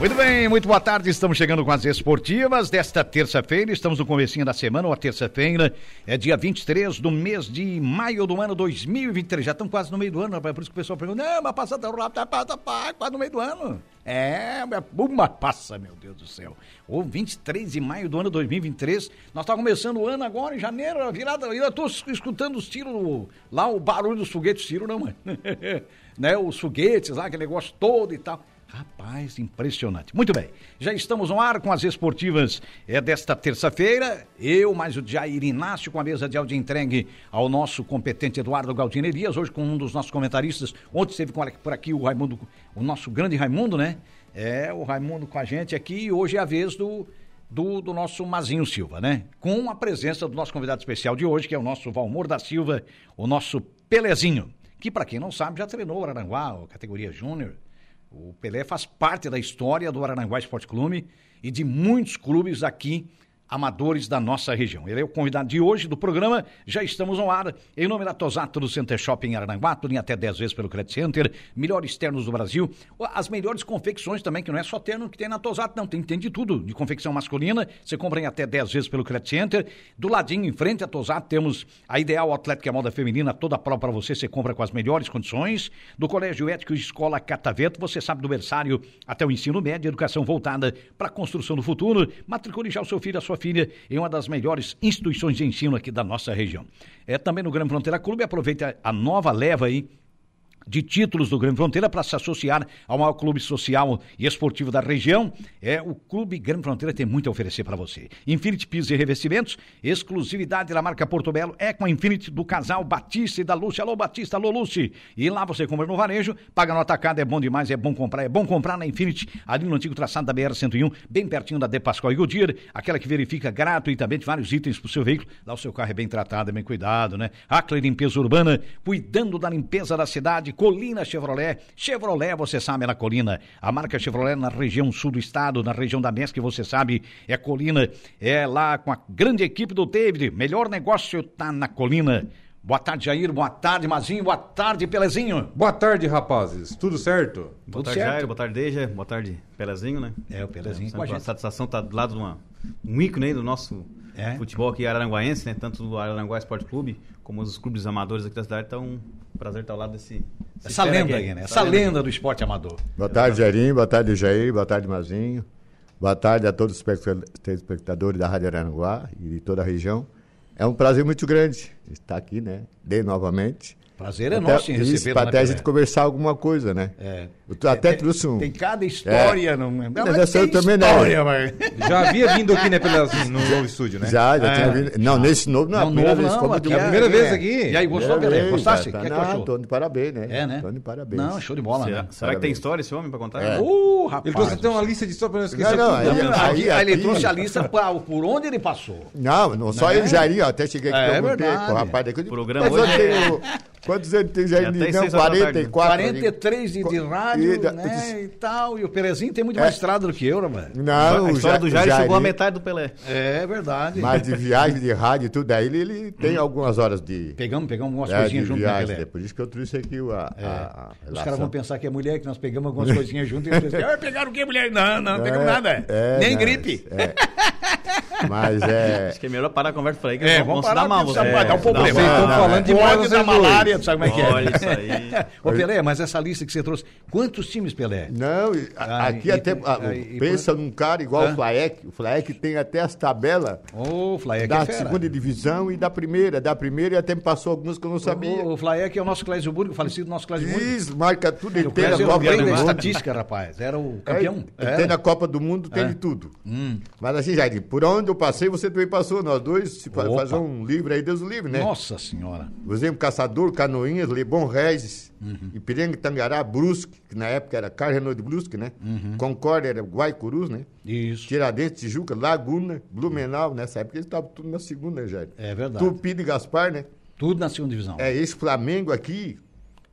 Muito bem, muito boa tarde. Estamos chegando com as esportivas desta terça-feira. Estamos no comecinho da semana, uma terça-feira. É dia 23 do mês de maio do ano 2023. Já estamos quase no meio do ano, rapaz. Por isso que o pessoal pergunta: não, mas passa tão rápido, passa, passa, quase no meio do ano. É, uma passa, meu Deus do céu. O 23 de maio do ano 2023. Nós estamos começando o ano agora, em janeiro, a virada. Eu estou escutando os tiros lá, o barulho dos foguetes tiro, não, mano. né, os foguetes lá, aquele negócio todo e tal. Rapaz, impressionante. Muito bem, já estamos no ar com as esportivas é, desta terça-feira. Eu, mais o Jair Inácio, com a mesa de áudio entregue ao nosso competente Eduardo Galdino Elias, hoje com um dos nossos comentaristas. Ontem esteve por aqui o Raimundo, o nosso grande Raimundo, né? É, o Raimundo com a gente aqui e hoje é a vez do, do, do, nosso Mazinho Silva, né? Com a presença do nosso convidado especial de hoje, que é o nosso Valmor da Silva, o nosso Pelezinho, que para quem não sabe já treinou o Aranguá, categoria Júnior o Pelé faz parte da história do Araranguá Esporte Clube e de muitos clubes aqui amadores da nossa região. Ele é o convidado de hoje do programa. Já estamos no ar. Em nome da Tosato do Center Shopping Arananguá, tudo em até 10 vezes pelo Credit Center. Melhores ternos do Brasil. As melhores confecções também, que não é só terno que tem na Tosato, não. Tem, tem de tudo. De confecção masculina, você compra em até 10 vezes pelo Credit Center. Do ladinho, em frente à Tosato, temos a Ideal Atlética Moda Feminina, toda a prova para você. Você compra com as melhores condições. Do Colégio Ético e Escola Cataveto, você sabe do berçário até o ensino médio, educação voltada para a construção do futuro. Matricule já o seu filho, a sua filha em uma das melhores instituições de ensino aqui da nossa região. É também no Grande Fronteira Clube, aproveita a nova leva aí de títulos do Grande Fronteira para se associar ao maior clube social e esportivo da região. É o Clube Grande Fronteira tem muito a oferecer para você. Infinity Pisos e Revestimentos, exclusividade da marca Porto Belo, é com a Infinity do casal Batista e da Lúcia. Alô Batista, alô Lúcia. E lá você compra no varejo, paga no atacado, é bom demais, é bom comprar, é bom comprar na Infinity, ali no antigo traçado da BR-101, bem pertinho da De Pascoal e Goodyear, aquela que verifica gratuitamente vários itens para o seu veículo. Lá o seu carro é bem tratado, é bem cuidado, né? Acre Limpeza Urbana, cuidando da limpeza da cidade, Colina Chevrolet. Chevrolet, você sabe, é na Colina. A marca Chevrolet na região sul do estado, na região da MESC, você sabe, é Colina. É lá com a grande equipe do David. Melhor negócio tá na Colina. Boa tarde, Jair. Boa tarde, Mazinho. Boa tarde, Pelezinho. Boa tarde, rapazes. Tudo certo? Tudo Boa tarde, certo? Jair. Boa tarde, Deja. Boa tarde, Pelezinho, né? É, o Pelezinho é, com a, a satisfação tá do lado de uma, um ícone aí do nosso é. futebol aqui araranguaense, né? Tanto do Araranguá Esporte Clube como os clubes amadores aqui da cidade. Um prazer estar ao lado desse. Essa lenda aí, né? Essa, Essa lenda, do esporte amador. Boa tarde, Jairinho. Boa tarde, Jair. Boa tarde, Mazinho. Boa tarde a todos os telespectadores da Rádio Araranguá e de toda a região. É um prazer muito grande estar aqui, né? De novamente. Prazer é até, nosso em receber. Para até a gente conversar alguma coisa, né? É. Eu até tem, trouxe um. Tem cada história. É. Não, não, mas eu também né? história, não. Já havia vindo aqui, né, Pelas, no novo estúdio, né? Já, já é. tinha vindo. Não, nesse novo não. Não, novo vez, não. Aqui, é a primeira vez aqui. E aí, gostou, Pelé? Gostaste? Tá, que não, tô de parabéns, né? É, né? Tô de parabéns. Não, show de bola, Será, né? Será que tem história esse homem para contar? É. Uh, rapaz. Ele trouxe até uma lista de história para não esquecer. Não, não, aí, ele trouxe a lista por onde ele passou. Não, não só ele, Jairinho, até cheguei aqui, perguntei pro rapaz daqui. Programa hoje. Quantos anos tem Jair? Não, 44. 43 de, de rádio, e, né, e tal. E o Pelezinho tem muito é. mais estrada do que eu, né, mano? Não, a história do Jair, Jair chegou a metade do Pelé. É verdade. Mas de viagem, de rádio e tudo, aí ele, ele tem hum. algumas horas de... Pegamos, pegamos algumas é, coisinhas junto, viagem, né, Pelé? É por isso que eu trouxe aqui a, é. a, a Os caras vão pensar que é mulher, que nós pegamos algumas coisinhas juntos e eles ah, pegaram o que, mulher? Não, não, não pegamos é, nada. É, Nem gripe. É. Mas é. Acho que é melhor parar a conversa por aí, que é, vamos, vamos parar, se dar mal. Você é, dar um problema. Vocês estão falando de pode tu sabe como é que é? Olha isso aí. Ô, Pelé, mas essa lista que você trouxe, quantos times, Pelé? Não, ah, aqui e, até. E, pensa num cara igual ah? o Flaek. O Flaek tem até as tabelas oh, da é segunda divisão e da primeira. Da primeira e até me passou algumas que eu não sabia. O, o Flaek é o nosso Clésio Burgo, falecido nosso Clésio Burgo. Isso, marca tudo. Ele tem na Copa do Mundo. estatística, rapaz. Era o campeão. Ele tem na Copa do Mundo, tem de tudo. Hum. Mas assim, Jair, por onde eu passei, você também passou. Nós dois, se fazer um livro aí, Deus o livre, né? Nossa Senhora. Por exemplo, Caçador, Canoinhas, Lebon Regis, Uhum. Ipiranga, Tangará, Brusque, que na época era Carro Renault de Brusque, né? Uhum. Concórdia era Guaicurus, né? Isso. Tiradentes, Tijuca, Laguna, Blumenau, nessa época eles estavam tudo na segunda, né, Jair? É verdade. Tupi de Gaspar, né? Tudo na segunda divisão. É, esse Flamengo aqui,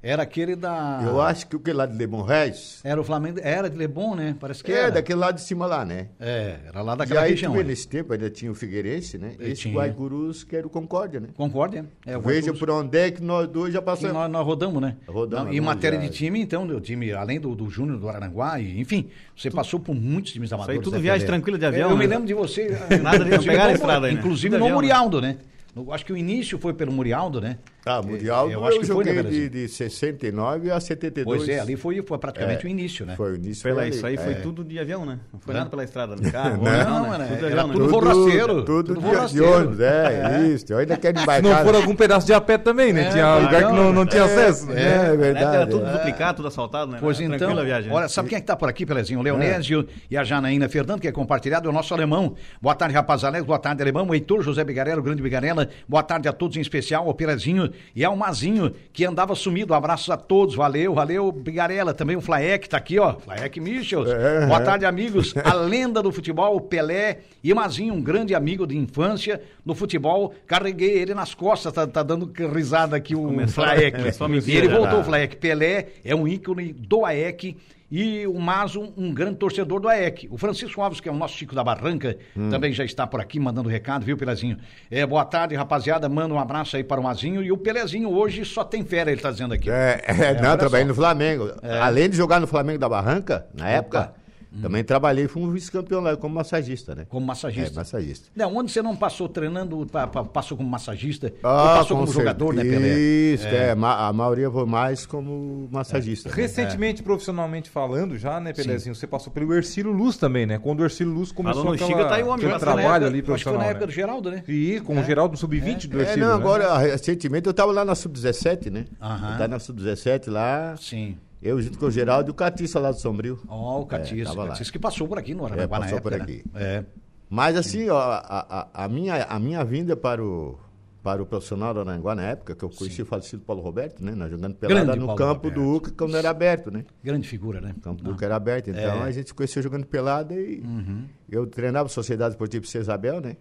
Era aquele da. Eu acho que o que lá de Lebon Reis. Era o Flamengo. Era de Lebon, né? Parece que É, era. daquele lado de cima lá, né? É, era lá E daquela aí, região. tu vê, né? nesse tempo ainda tinha o Figueirense, né? E Esse tinha. Guaicurus que era o Concórdia, né? Concórdia? É, o Veja por onde é que nós dois já passamos. nós, nós rodamos, né? Rodamos, em nós matéria já- de time, então, o time, além do, do Júnior, do Aranguá, e, enfim, você passou por muitos times amadores. tudo né, viagem tranquila de avião, Eu, eu me né? lembro de você. Nada de inclusive, pegar a estrada aí, né? Inclusive Tudo no avião, né? Murialdo, né? Eu acho que o início foi pelo Murialdo, né? Tá, Mundial, eu eu, acho que foi, né, joguei de, de 69 a 72. Pois é, ali foi, foi praticamente o início, né? Foi o início. Pela foi ali. isso aí foi É. tudo de avião, né? Não foi Não. nada pela estrada, no carro. Não, né? era- Tudo de era avião, né? tudo Tudo, tudo de- ônibus, é, isso. Eu ainda quero Se embarcar. não for algum pedaço de a pé também, né? É, tinha claro, lugar que não, não tinha é, acesso. né? É, verdade. era tudo é. duplicado, tudo assaltado, né? Pois então, Tranquila a viagem. né? olha, sabe quem é que tá por aqui, Pelezinho? O Leonésio e a Janaína Fernando, que é compartilhado, é o nosso alemão. Boa tarde, rapaz Alex, boa tarde, alemão. O Heitor José Bigarella, o grande Bigarella. Boa tarde a todos, em especial ao Pelezinho e ao Mazinho, que andava sumido. Abraços a todos, valeu, valeu, Bigarella. Também o Flaek tá aqui, ó. Flaek Michels. É, boa é. tarde, amigos. A lenda do futebol, o Pelé e Mazinho, um grande amigo de infância no futebol. Carreguei ele nas costas, tá, tá dando risada aqui o Começou- Flaek. E mentira, ele voltou, Flaek. Pelé é um ícone do AEC e o Mazo, um grande torcedor do AEC. O Francisco Alves, que é o nosso Chico da Barranca, Hum. também já está por aqui mandando recado, viu, Pelezinho? É, boa tarde, rapaziada. Manda um abraço aí para o Mazinho. E o Pelezinho hoje só tem fera, ele tá dizendo aqui. É, é, não, olha trabalhei no Flamengo. Além de jogar no Flamengo da Barranca, na época, Hum. também trabalhei, fui um vice-campeão lá como massagista, né? Como massagista. É, massagista. Não, onde você não passou treinando, pa- pa- passou como massagista, Ah, passou com como jogador, né, certeza. Pelé? Isso, é. ma- a maioria foi mais como massagista. né? Recentemente, profissionalmente falando já, né, Pelezinho? Você passou pelo Ercílio Luz também, né? Quando o Ercílio Luz começou Falou no aquela, Xiga, tá aí o homem, aquele na trabalho época- ali Acho que foi profissional, na né? época do Geraldo, né? E com o Geraldo no Sub-20 do É, Ercílio, não, né? agora, recentemente, eu tava lá na Sub-17, né? Aham. Eu tava na Sub-17 lá, Sim. Eu junto com o Geraldo e o Catiça lá do Sombrio. Ó, o Catiço. É, lá. Catiço que passou por aqui no Aranaguá É, passou época, por né? aqui. É. Mas assim, ó, a, a, a minha, a minha vinda para o, para o profissional do Aranguá na época, que eu conheci o falecido Paulo Roberto, né? Nós jogando pelada Grande no Paulo campo Roberto. do UCA, quando era aberto, né? Grande figura, né? O campo do UCA era aberto. Então É. a gente se conheceu jogando pelada e Uhum. eu treinava Sociedade Esportiva Isabel, né?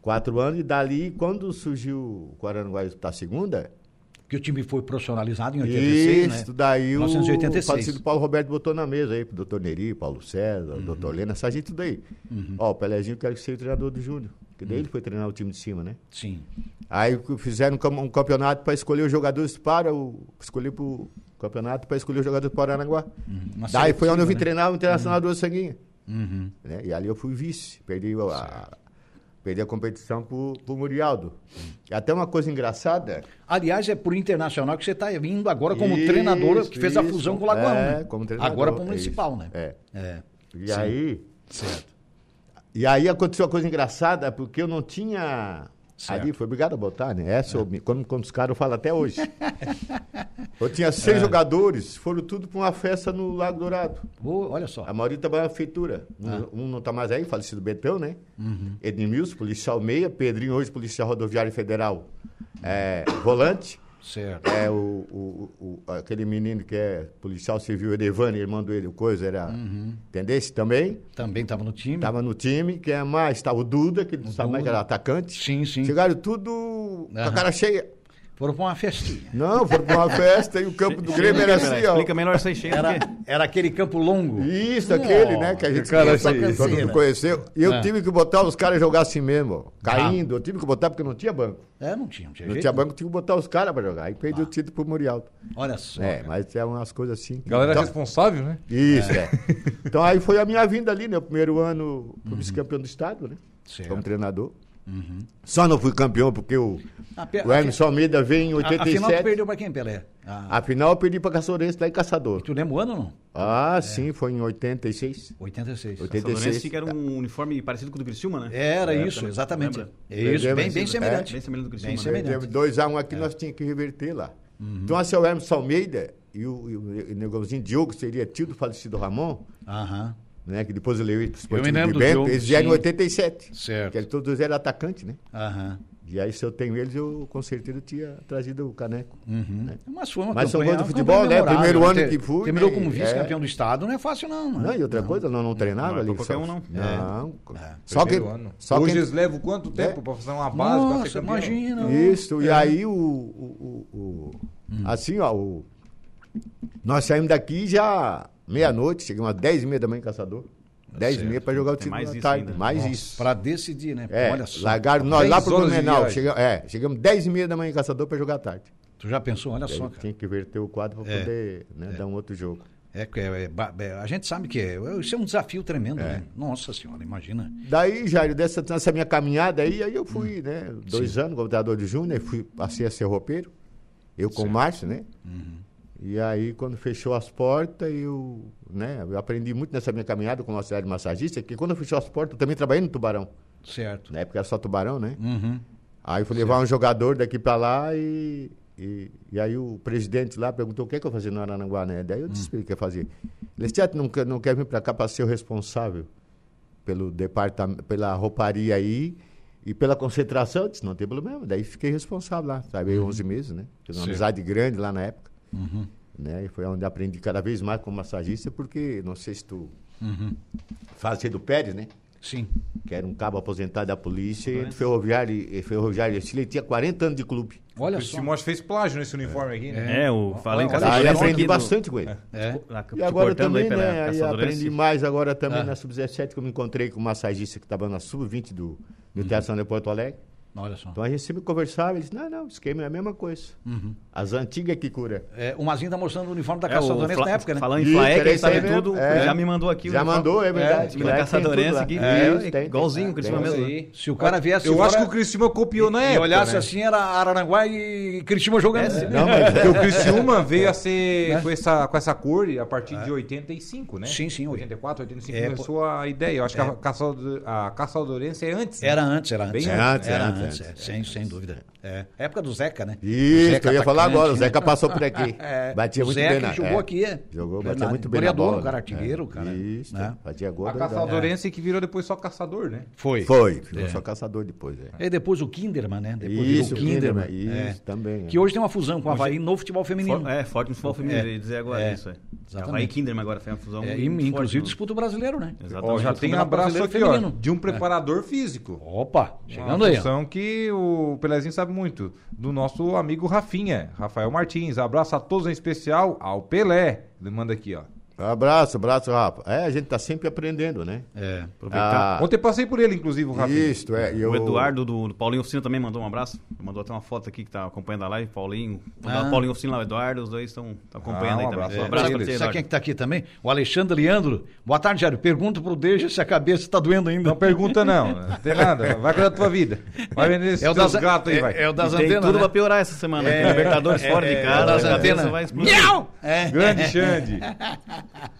Quatro anos, e dali, quando surgiu o Aranguá da segunda, Que o time foi profissionalizado em 86, isso, né? daí o 1986. falecido Paulo Roberto botou na mesa aí, pro doutor Neri, Paulo César, Uhum. doutor Lena, essa gente tudo aí. Ó, o Pelezinho quer que seja o treinador do Júnior, que Uhum. daí ele foi treinar o time de cima, né? Sim. Aí fizeram um cam- campeonato para escolher os jogadores para o. Escolher pro campeonato para escolher os jogadores para o Aranaguá. Uma Daí foi onde eu vim né? treinar o Internacional do Sanguinha. Uhum. Né? E ali eu fui vice. Perdi a, perdi a competição pro, pro Murialdo. E até uma coisa engraçada. Aliás, é pro Internacional que você está vindo agora como Isso, treinador, que fez a isso. fusão com o Lagoão. É, né? como treinador, Agora para o é Municipal, isso. né? É. É. E Sim. aí. Certo. E aí aconteceu uma coisa engraçada, porque eu não tinha. Certo. Ali, foi obrigado a botar, né? Essa, eu me- quando, quando os caras eu falo até hoje. eu tinha seis jogadores, foram tudo para uma festa no Lago Dourado. Olha só. A maioria trabalha na feitura. Um, Ah. um não está mais aí, falecido Betão, né? Uhum. Edmilson, policial meia. Pedrinho, hoje, policial rodoviário federal, é, volante. Certo. É o, o- o- aquele menino que é policial civil, Edevane, irmão dele, o coisa, era. Uhum. Entendesse também? Também estava no time. Estava no time, quem é mais? Estava o Duda, que não sabe mais que era atacante. Sim, sim. Chegaram tudo com a cara cheia. Foram para uma festinha. Não, foram para uma festa e o campo do Grêmio era assim, ó. Explica melhor aí, cheio Era, era aquele campo longo. Isso, aquele, né? Que a gente cara, conhece, essa todo mundo conheceu. E eu Ah. tive que botar os caras jogar assim mesmo, ó, caindo. Eu tive que botar porque não tinha banco. É, não tinha, não tinha Não jeito. tinha banco, tive que botar os caras para jogar. Aí perdi o título pro Murialdo. Olha só. É, cara. mas é umas coisas assim. Galera Então- responsável, né? Isso, é. Então aí foi a minha vinda ali, né? O primeiro ano fui vice-campeão do estado, né? Certo. Como treinador. Só não fui campeão porque o, A o Emerson Almeida veio em A- Afinal, tu 87. perdeu para quem, Pelé? Ah, Afinal, eu perdi pra Caçourense lá em Caçador. tu lembra o ano ou não? Ah, sim, foi em 86. 86. 86. Salvadorense que era um uniforme parecido com o do Criciúma, né? Era É, isso, também. exatamente. Lembra? É Isso, bem, bem é, semelhante. bem semelhante do Criciúma, Bem né? semelhante. Perdemos 2x1 É. aqui, nós tínhamos que reverter lá. Uhum. Então, assim, o Emerson Almeida e o, e o, e o negãozinho Diogo, que seria tio do falecido Ramon, Aham. Né? Que depois ele veio pro me Esportivo lembro de do Bento, Diogo, eles vieram em sim. 87. Certo. Que eles todos eram atacantes, né? Aham. E aí, se eu tenho eles, eu com certeza tinha trazido o caneco. Uhum. Mas foi uma Mas são do futebol, né? Primeiro ano Ter- que fui, Terminou né? como vice-campeão É. do estado, não é fácil não. né? Não, e outra coisa, nós não treinava Não é ali. qualquer um, não. Não. Só que, Primeiro ano. só Hoje que eles levam quanto tempo pra fazer uma base pra ser campeão? imagina. Isso, e aí o. o, o- o- Assim, ó, o, Nós saímos daqui já meia-noite, chegamos às 10 e meia da manhã em Caçador. 10 e meia para jogar o time mais da isso tarde. ainda. Mais Nossa, isso. Pra decidir, né? É, Olha só. largaram nós lá 10 pro Blumenau. Chegamos, é, chegamos 10 e meia da manhã em Caçador para jogar à tarde. Tu já pensou? Olha só, cara. tinha que verter o quadro para É. poder né, dar um outro jogo. É, que é, é, é, a gente sabe que é, isso é um desafio tremendo, É. né? Nossa senhora, imagina. Daí, Jairo, dessa, nessa minha caminhada aí, aí eu fui, Hum. né? Dois anos como treinador de júnior, fui, passei a ser roupeiro. Eu com o Márcio, né? Uhum. E aí, quando fechou as portas, eu, né? Eu aprendi muito nessa minha caminhada com o auxiliar de massagista, que quando fechou as portas, eu também trabalhei no Tubarão. Certo. Na época era só Tubarão, né? Uhum. Aí eu fui levar um jogador daqui pra lá e, e, e aí o presidente lá perguntou o que, é que eu fazia no Arananguá, né? Daí eu disse ele o que eu fazia. Ele disse, "Tiago, não, quer- não quer vir pra cá pra ser o responsável pelo departamento, pela rouparia aí e pela concentração? Eu disse, não tem problema. Daí fiquei responsável lá. Trabalhei 11 meses, né? Fiz uma Certo. amizade grande lá na época. Uhum. Né? E foi onde aprendi cada vez mais como massagista, porque não sei se tu faz do Pérez, né? Sim. que era um cabo aposentado da polícia, e ferroviário, e ferroviário Chile, ele tinha 40 anos de clube. Olha O só. Simões fez plágio nesse uniforme aqui, né? É, o falei em casa. Olha, aprendi do- bastante com ele. É. Lá, E agora também, aí né, aí aprendi mais agora também Ah. na Sub-17, que eu me encontrei com um massagista que estava na Sub-20 do, do Teatro São de Porto Alegre. Olha só. Então a gente sempre conversava, ele disse, não, não, esquema é a mesma coisa. As antigas que cura. É, o Mazinho tá mostrando o uniforme da É, Caçadorense na época, né? Falando em era ele sabe tudo. É. Já me mandou aqui o Já mandou, é verdade. time da Caçadorense aqui. É, É, tem, igualzinho o tem. mesmo. aí. Se o cara viesse Eu fora acho que o Criciúma copiou na e época. olhasse né? assim, era Araranguá e Criciúma jogando. É, Não, mas Porque o Criciúma veio a ser com, essa, com essa cor a partir de 85, né? É. Sim, sim, 84, 85 É, começou a ideia. Eu acho que a, Caçado- a Caçadorense é antes. né? Era antes, era antes. Bem antes, era antes, antes, antes, é, sem, sem dúvida. É. Época do Zeca, né? Isso, Zeca eu ia falar agora, o né? Zeca passou por aqui. É, Batia muito Zeca bem na... jogou é. aqui, é. Jogou, batia Verdade. muito bem Goleador, na bola. cara né? artilheiro, cara. Isso, né? batia gol. A doidão. Caçadorense que virou depois só caçador, né? Foi. Foi, ficou só caçador depois, é. E depois o Kinderman, né? Depois Isso, virou o Kinderman. Kinderman, é. isso, também, é. Que hoje tem uma fusão com o Havaí no futebol feminino. For- É, forte no futebol feminino, É. eu ia dizer agora É. isso. É. Exatamente. Havaí Kinderman agora foi uma fusão. É, muito e, forte inclusive disputa o brasileiro, né? Exatamente. Já tem abraço aqui, ó, de um preparador físico. Opa, Uma chegando aí. função que o Pelezinho sabe muito. Do nosso amigo Rafinha, Rafael Martins. Abraço a todos, em especial ao Pelé. Ele manda aqui, ó. Abraço, abraço, Rafa. É, a gente tá sempre aprendendo, né? É. Aproveitar. Ah, Ontem passei por ele, inclusive, o Rafinha. Isso, é. e O eu- Eduardo do, do Paulinho Oficina também mandou um abraço. Mandou até uma foto aqui que tá acompanhando a live. Paulinho, Ah. o Paulinho Oficina lá, o Eduardo, os dois estão acompanhando Ah, um aí também. abraço. Um É, abraço pra eles. você, Sabe quem Eduardo. que tá aqui também? O Alexandre Leandro. Boa tarde, Jário. Pergunta pro Deja se a cabeça tá doendo ainda. Não pergunta não, não tem nada. Vai cuidar da tua vida. Vai vender esses É o das, gatos aí, é, vai. é o das E tem antenas, tudo né? pra piorar essa semana. É. Libertadores é, fora é, de é casa, das a cabeça antenas. vai explodir. É. Grande Xande.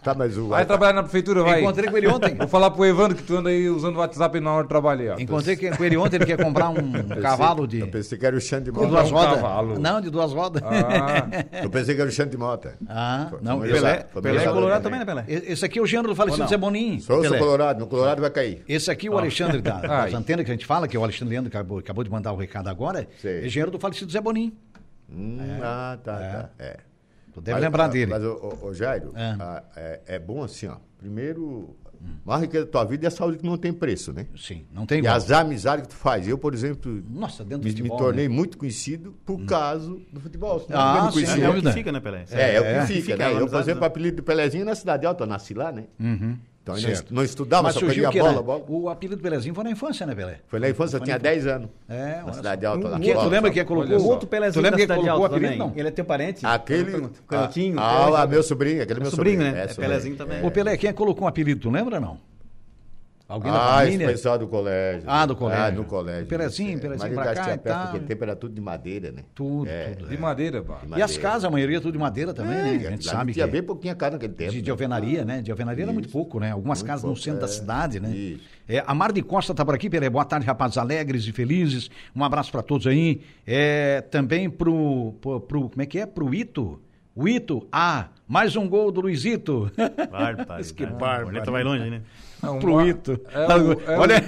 Tá, mas o. Vai trabalhar na prefeitura, vai. Encontrei com ele ontem. Vou falar pro Evandro que tu anda aí usando o WhatsApp na hora de trabalho aí, ó. Encontrei que- com ele ontem, ele quer comprar um cavalo de, Eu pensei que era o Xande de duas um rodas. cavalo. Não, de duas rodas. Ah, Eu pensei que era o Xande de Mota. Ah, Foi- não. Pelé, Foi Pelé é colorado também. né, Pelé? Esse aqui é o gênero do falecido? Zé Boninho. Sou, sou Pelé. colorado, no colorado vai cair. Esse aqui, o Alexandre da, das Ai. antenas que a gente fala, que é o Alexandre Leandro acabou, acabou de mandar o recado agora, Sei. é engenheiro do falecido Zé Boninho. Hum, Ah, tá, tá. É. Tu deve Mas- lembrar mas- dele. Mas, ô, Jairo, É. ah, é. é bom assim, ó. Primeiro, a maior riqueza da tua vida é a saúde que não tem preço, né? Sim, não tem E igual. as amizades que tu faz. Eu, por exemplo, Nossa, dentro do me, futebol, me tornei né? muito conhecido por causa do futebol. senão Ah, eu não sim, conhecia. sem É o que fica, né, Pelé? É, é, o É, que fica, fica né? a Eu, por exemplo, o né? apelido do Pelezinho na Cidade Alta, eu nasci lá, né? Então, eu não, Certo. est- não estudava, Mas só surgiu peguei a que bola, bola. o apelido do Pelezinho foi na infância, né, Pelé? Foi na infância, eu tinha 10 anos. É, Na Cidade. Alta, lá. Que, tu lembra quem colocou o outro Pelezinho? Tu lembra quem Cidade colocou o Alta apelido? também. Não. Ele é teu parente? Aquele. Canhotinho. Ah, ah, meu sobrinho, aquele meu sobrinho, sobrinho. né? É sobrinho. Pelezinho também. Ô, Pelé, quem é colocou um apelido? Tu lembra, não? Alguém da Ah, esse família? pessoal do colégio. Ah, do colégio. Ah, no colégio. Pelezinho, É, Pelezinho mas pra cá e tal. Porque tempo era tudo de madeira, né? Tudo, É. tudo. de madeira, pá. E as casas, a maioria tudo de madeira também, né? A gente sabe tinha que bem pouquinha casa naquele tempo. de, de né? alvenaria, né? De alvenaria era muito pouco, né? Algumas Muito casas no pouco, centro da é. cidade, né? Isso. É, a Mar de Costa tá por aqui, Pelé. Boa tarde, rapazes alegres e felizes. Um abraço para todos aí. É, também pro, pro, pro- Como é que é? Pro Ito. O Ito. Ah, mais um gol do Luizito. Bárbaro. Que bárbaro. Corneta vai longe, né? É um- Pro Ito. É, o, é Olha.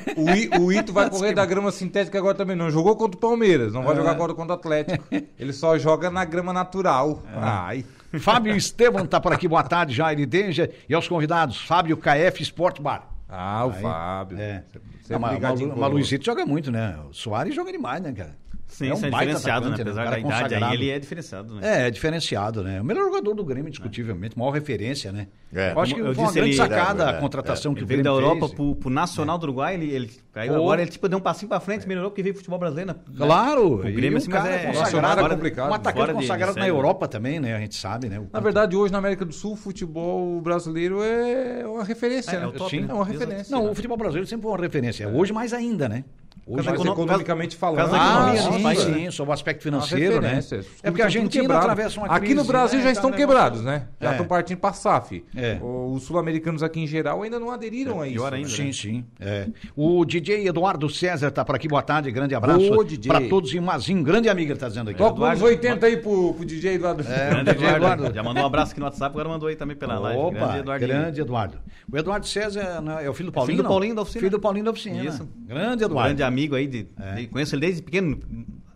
o, o Ito vai correr da grama sintética agora também. Não jogou contra o Palmeiras, não vai É. jogar agora contra o Atlético. Ele só joga na grama natural. É. Ai. Fábio Estevam tá por aqui. Boa tarde, Jair Denja. E aos convidados, Fábio KF Sport Bar. Ah, o Aí, Fábio. É. Não, mas, mas, Luizito joga muito, né? O Soares joga demais, né, cara? Sim, É um isso é diferenciado, né? atacante, né? Apesar Um da idade aí, ele é diferenciado, né? É, é diferenciado, né? O melhor jogador do Grêmio, indiscutivelmente, maior referência, né? É. Eu acho que eu foi uma grande ele- sacada É, a contratação que Ele o veio Grêmio da Europa fez. pro, pro Nacional do Uruguai, ele, ele caiu Pô. agora, ele tipo deu um passinho pra frente, melhorou porque veio pro futebol brasileiro. né? Claro, O Grêmio, o assim, mas cara é... consagrado, Nacional é complicado. um atacante de- consagrado na né? Europa também, né? A gente sabe, né? Na verdade, hoje na América do Sul, o futebol brasileiro é uma referência. É, é né? o top, Sim, né? é uma referência. Não, o futebol brasileiro sempre foi uma referência. Hoje mais ainda, né? Hoje Mas econo- economicamente falando, caso da Ah, economia, sim, né? Sim, sobre o aspecto é financeiro, né? É porque a Argentina atravessa uma crise. Aqui no Brasil né? já Tá estão negócio- quebrados, né? Já É. estão partindo para SAF. É. Os sul-americanos aqui em geral ainda não aderiram a isso. pior ainda, né? Sim, sim. É. O DJ Eduardo César tá por aqui. Boa tarde, grande abraço para todos e Mazinho, grande amigo, ele tá dizendo aqui. Toca uns Eduardo- 80 aí pro, pro DJ Eduardo. É, Grande DJ Eduardo. Já mandou um abraço aqui no WhatsApp, agora mandou aí também pela live. Opa, Grande grande, Eduardo. O Eduardo César né, é o filho do Paulinho? filho do? Paulinho da oficina. Filho do Paulinho da oficina. Isso. Grande Eduardo. Grande amigo aí, de, de- conheço ele desde pequeno,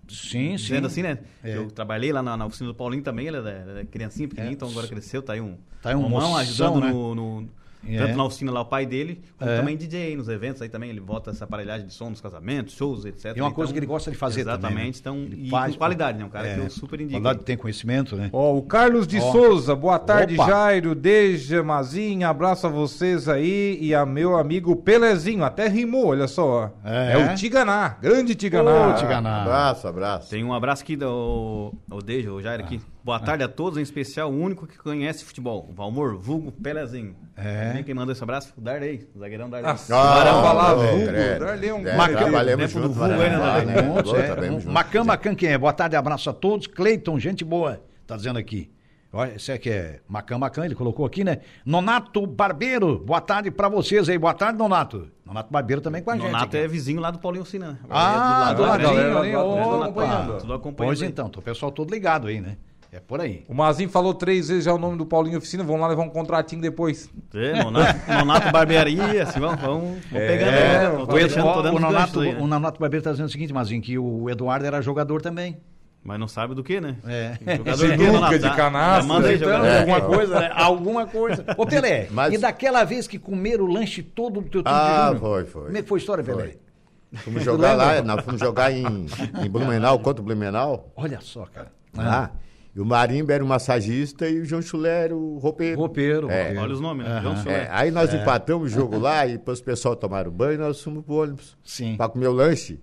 Sim, sim. dizendo assim, né? É. Eu trabalhei lá na, na oficina do Paulinho também, ele era, era criancinha, pequenininho, É. então agora cresceu, tá aí um, Tá aí um mão moção, ajudando né? no, no- É. tanto na oficina lá o pai dele, como É. também DJ aí nos eventos aí também, ele bota essa aparelhagem de som nos casamentos, shows, etc. E uma coisa que ele gosta de fazer Exatamente, também, né? então, e faz com qualidade, né? Um cara É. que eu super indico. Qualidade tem conhecimento, né? Ó, o Carlos de Ó. Souza, boa tarde, Opa. Jairo, Deja, Mazinha, abraço a vocês aí e a meu amigo Pelezinho, até rimou, olha só. É. É, o Tiganá, grande Tiganá. Ô, Tiganá. Abraço, abraço. Tem um abraço aqui do o Dejo, o Jair aqui. Boa tarde a todos, em especial o único que conhece futebol, o Valmor Vulgo Pelezinho. É. Quem mandou esse abraço? O Darley, o zagueirão Darley. Ah, para falar vulgo. Darley é um É, cara trabalhamos tempo do vulgo, várias né, né? né? É. juntos. Macam, Macam, quem é? Boa tarde, abraço a todos. Cleiton, gente boa, tá dizendo aqui. Olha, esse aqui é Macam, Macam, ele colocou aqui, né? Nonato Barbeiro, boa tarde pra vocês aí. Boa tarde, Nonato. Nonato Barbeiro também com a gente. Nonato é vizinho lá do Paulinho Oficina. Ah, do Ah, ladinho galera, ali, lá do lado, opa. acompanhando. Tudo acompanhando Pois aí. então, tá o pessoal todo ligado aí, né? É por aí. O Mazinho falou três vezes já o nome do Paulinho Oficina, vamos lá levar um contratinho depois. É, Nonato, Nonato Barbearia, assim, vamos, vamos, vamos pegando. É? Eu tô o, tô o, dando o, os Nonato, aí, né? o Nonato Barbeiro tá dizendo o seguinte, Mazinho, que o Eduardo era jogador também. Mas não sabe do que, né? É. Jogador quê, Nonato? de canastra, Manda aí, então, jogador. é. alguma coisa, né? Alguma coisa. Ô, Pelé, Mas- e daquela vez que comeram o lanche todo do teu time Ah, foi, foi. Como é que foi a história, Pelé? Fomos jogar lá, nós fomos jogar em, em Blumenau, contra o Blumenau. Olha só, cara. Ah, e o Marimba era o massagista e o João Chulé era o roupeiro. Roupeiro, É. Olha os nomes, né? João É, Chulé. aí nós empatamos o jogo lá e depois o pessoal tomaram banho e nós fomos pro ônibus Sim. para comer o lanche.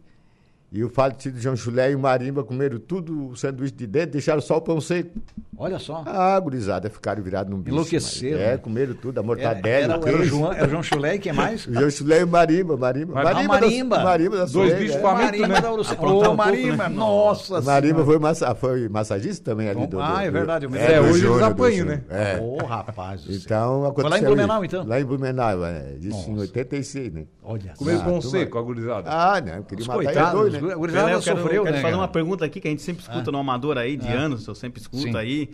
E o falecido João Chulé e o Marimba comeram tudo o sanduíche de dentro, deixaram só o pão seco. Olha só. Ah, gurizada, ficaram virados num bicho. Enlouqueceram, mas- É, né? comeram tudo, a Era, mortadela, era, o era o. João, era o João Chulé e quem mais? O João Chulé e o Marimba, Marimba. Ah, Marimba, Marimba. Da, Marimba da Dois bichos é. famintos, Marimba né? da um pouco, Marimba, né? nossa O Marimba foi, massa, foi massagista também ali do. Ah, é verdade, lembro. É, hoje eles apanham, né? É. Ô, rapaz do céu. Então aconteceu. Foi lá em Blumenau, então? Lá em Blumenau, é. Isso em Nossa. 86, né? Olha só. Comeram Ah, pão seco, a gurizada. Ah, não, queria matar dois, os né? gu- a gurizada Pelé, eu quero, sofreu, quero né, fazer cara? uma pergunta aqui que a gente sempre escuta no Amador aí, de anos, eu sempre escuto Sim. aí.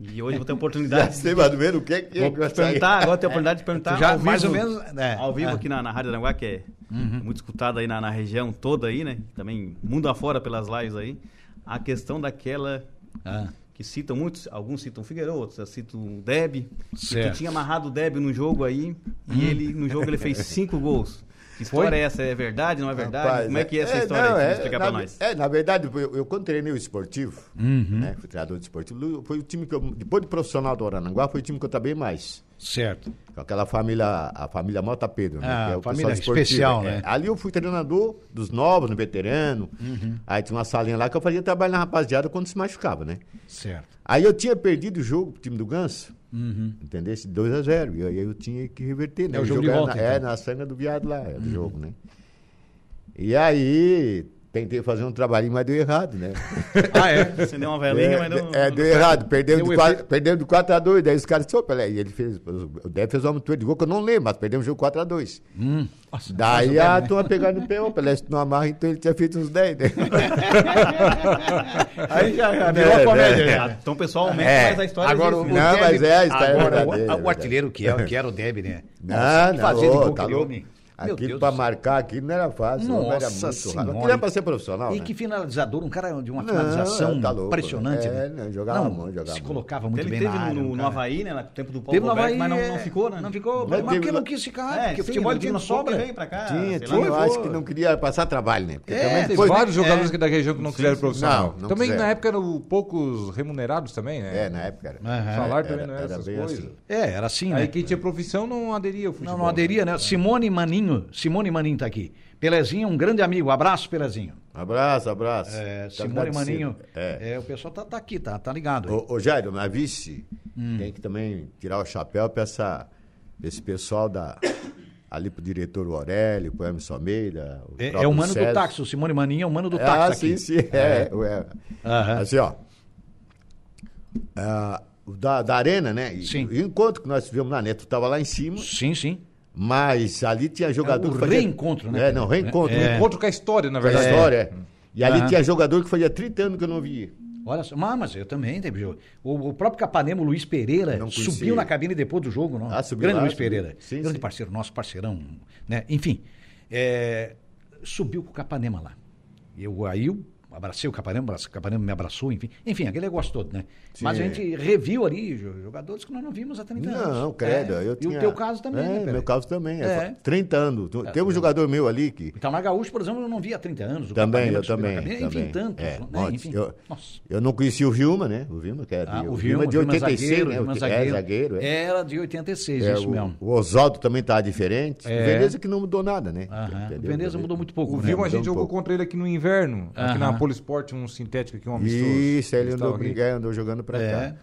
E hoje eu vou ter a Já oportunidade sei mais ou menos o que é que é Vou perguntar, agora tenho a oportunidade de perguntar Já, ao vivo, mais ou menos, é. ao vivo É. Uhum. aqui na, na Rádio Aranguá, que é muito escutada aí na, na região toda aí, né? Também mundo afora pelas lives aí. A questão daquela Ah, que citam muitos, alguns citam o Figueiredo, outros citam o Deb. Hum. que tinha amarrado o Deb no jogo aí, e ele, no jogo, ele fez cinco gols. Que história é essa? É verdade, não é verdade? Rapaz, Como é que é essa história não, aí? é, Explica na, pra nós. É, na verdade, eu, eu quando treinei o esportivo, Uhum. né? Fui treinador de esportivo, foi o time que eu, depois de profissional do Arananguá, foi o time que eu trabalhei mais. certo. Com aquela família, a família Mota Pedro, né? Ah, que é o família especial, é. né? Ali eu fui treinador dos novos, no veterano. Uhum. Aí tinha uma salinha lá que eu fazia trabalho na rapaziada quando se machucava, né? Certo. Aí eu tinha perdido o jogo pro time do Ganso. Uhum. Entendeu? Esse 2x0. E aí eu tinha que reverter, né? É o jogo de volta, na, É, então. na sanga do viado lá, é, do jogo, né? E aí, tentei fazer um trabalhinho, mas deu errado, né? Ah, é? Acendeu uma velhinha, é, mas é, deu errado. Perdemos Deu de. 4, perdemos de 4x2. Daí os caras disseram, Pelé, e ele fez, o Débora fez uma aventura de gol que eu não lembro, mas perdemos o jogo 4x2. Hum. Nossa, Daí a né? turma pegaram no pé, ô Pelé, se tu não amarra, então ele tinha feito uns 10, né? Aí já, já virou É, a comédia. é. Então o pessoal aumenta É. mais a história. Agora, o né? Não, Deb- mas é, a história é agora, verdadeira, o, é o verdade. artilheiro que, é, que era o Deb, né? Não, que não, fazia de gol tá. Meu Aquilo céu. marcar aquilo não era fácil. não era Nossa muito senhora. rápido. Aquilo era pra ser profissional. E né? que finalizador, um cara de uma Não, finalização tá louco, impressionante. né? É, né? não, jogava muito, jogava se colocava muito Ele bem teve na área. no, no. Havaí, né? No tempo do Paulo Teve no Roberto, Havaí, mas não, é, não ficou, né? Não ficou, Mas mas porque lá- não quis ficar, É, porque futebol tinha não sobra. veio pra cá. Tinha, sei lá, tinha, eu acho que não queria passar trabalho, né? Porque É, também Tem depois- vários jogadores é. aqui da região que não quiseram profissional. Não, não também na época eram poucos remunerados também, né? É, na época era. O salário também não era, essas coisas. assim. É, era assim, né? Aí quem tinha profissão não aderia ao futebol. Não, não aderia, né? Simone Maninho, Simone Maninho tá aqui. Pelezinho, um grande amigo. Abraço, Pelezinho. Abraço, abraço. É, Tá Simone. Maninho. É. É. o pessoal tá, tá aqui, tá, tá ligado. Ô, ô Jairo, na vice, Hum. tem que também tirar o chapéu para essa, esse pessoal da. Ali pro diretor Aurélio, pro Emerson Almeida. É, é próprio o mano do César. táxi, o Simone Maninho é o mano do Ah, táxi sim, aqui. sim. É, é. Aham. Assim, ó. ah, o da, da Arena, né? E, Sim. E o encontro que nós tivemos lá, né? Tu tava lá em cima, Sim, sim. Mas ali tinha jogador É o que fazia... reencontro, né, É, não, reencontro. É. reencontro Encontro com a história, na com a verdade. história. é. E ali tinha jogador que fazia 30 anos que eu não via. Olha só, mas, eu também teve jogo. O, o próprio Capanema, o Luiz Pereira, subiu na cabine depois do jogo, não? Ah, subiu Grande lá, Luiz subiu. Pereira. Sim, grande sim. parceiro, nosso parceirão, né? Enfim, é, subiu com o Capanema lá. Eu aí eu abracei o Capanema, o Capanema me abraçou, enfim. Enfim, aquele negócio todo, né? Mas a Sim. gente reviu ali jo- jogadores que nós não vimos há 30 anos. Não, credo. É, Eu E tinha... o teu caso também, é, né, meu caso também. É. É. 30 anos. Tem um jogador meu ali que... Então, na Gaúcho, por exemplo, eu não vi há 30 anos. o Também, eu na também. cabine, também. Enfim, tantos. É, né? Enfim. eu, Nossa. eu não conheci o Vilma, né? O Vilma, que é de, Ah, o o Vilma é de o Vilma 86, zagueiro, né? Vilma O- zagueiro. É, zagueiro. É. Era de 86, É, isso o, mesmo. o Oswaldo também tá diferente. É. O Veneza que não mudou nada, né? O? Veneza mudou muito pouco, O né? Vilma a gente jogou contra ele aqui no inverno, aqui Aham. Na Polisport, um sintético aqui, um amistoso. Isso, ele andou brigando, andou jogando pra É. cá.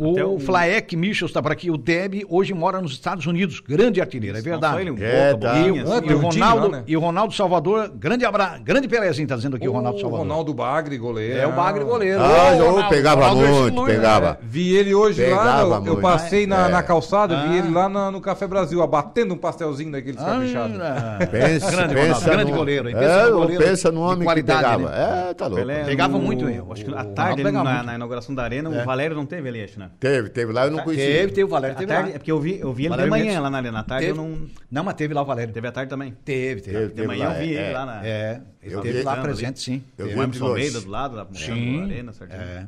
O, o o- Flaek Michels está por aqui. O Deb hoje mora nos Estados Unidos. Grande artilheiro, é verdade. ele, um É, Boca, tá. E, o, e o um time Ronaldo, lá, né? e o Ronaldo Salvador, grande abra, grande Pelezinho tá dizendo aqui o Ronaldo O Salvador. Ronaldo Bagre, goleiro. É o Bagre goleiro. Ah, eu Ronaldo, pegava Ronaldo muito, Estiluia, pegava. é. Vi ele hoje lá, Pegava eu, eu passei na, É. na calçada, vi Ah. ele lá na- no Café Brasil, abatendo um pastelzinho daqueles caprichados. Ah, Pensa, grande, pensa Ronaldo, grande no- goleiro, hein? É, Pensa no eu goleiro pensa no homem que pegava. né? É, tá louco. Pegava muito, hein? Acho que O- à o tarde, Ronaldo na, muito. na inauguração da Arena, o Valério não teve ali, acho, né? Teve, teve lá, eu não conhecia. Teve, teve o Valério, teve tarde, lá. é porque eu vi, eu vi ele de manhã Mendes. lá na Arena. À tarde Teve. eu não. Não, mas teve lá o Valério. Teve à tarde também. Teve, teve. Teve, De manhã lá, eu vi é, ele é. lá na. É, ele Eu teve vi- lá presente, sim. Eu Teve. vi O. Almeida do lado, lá mostrando Sim. a Arena, certinho. É.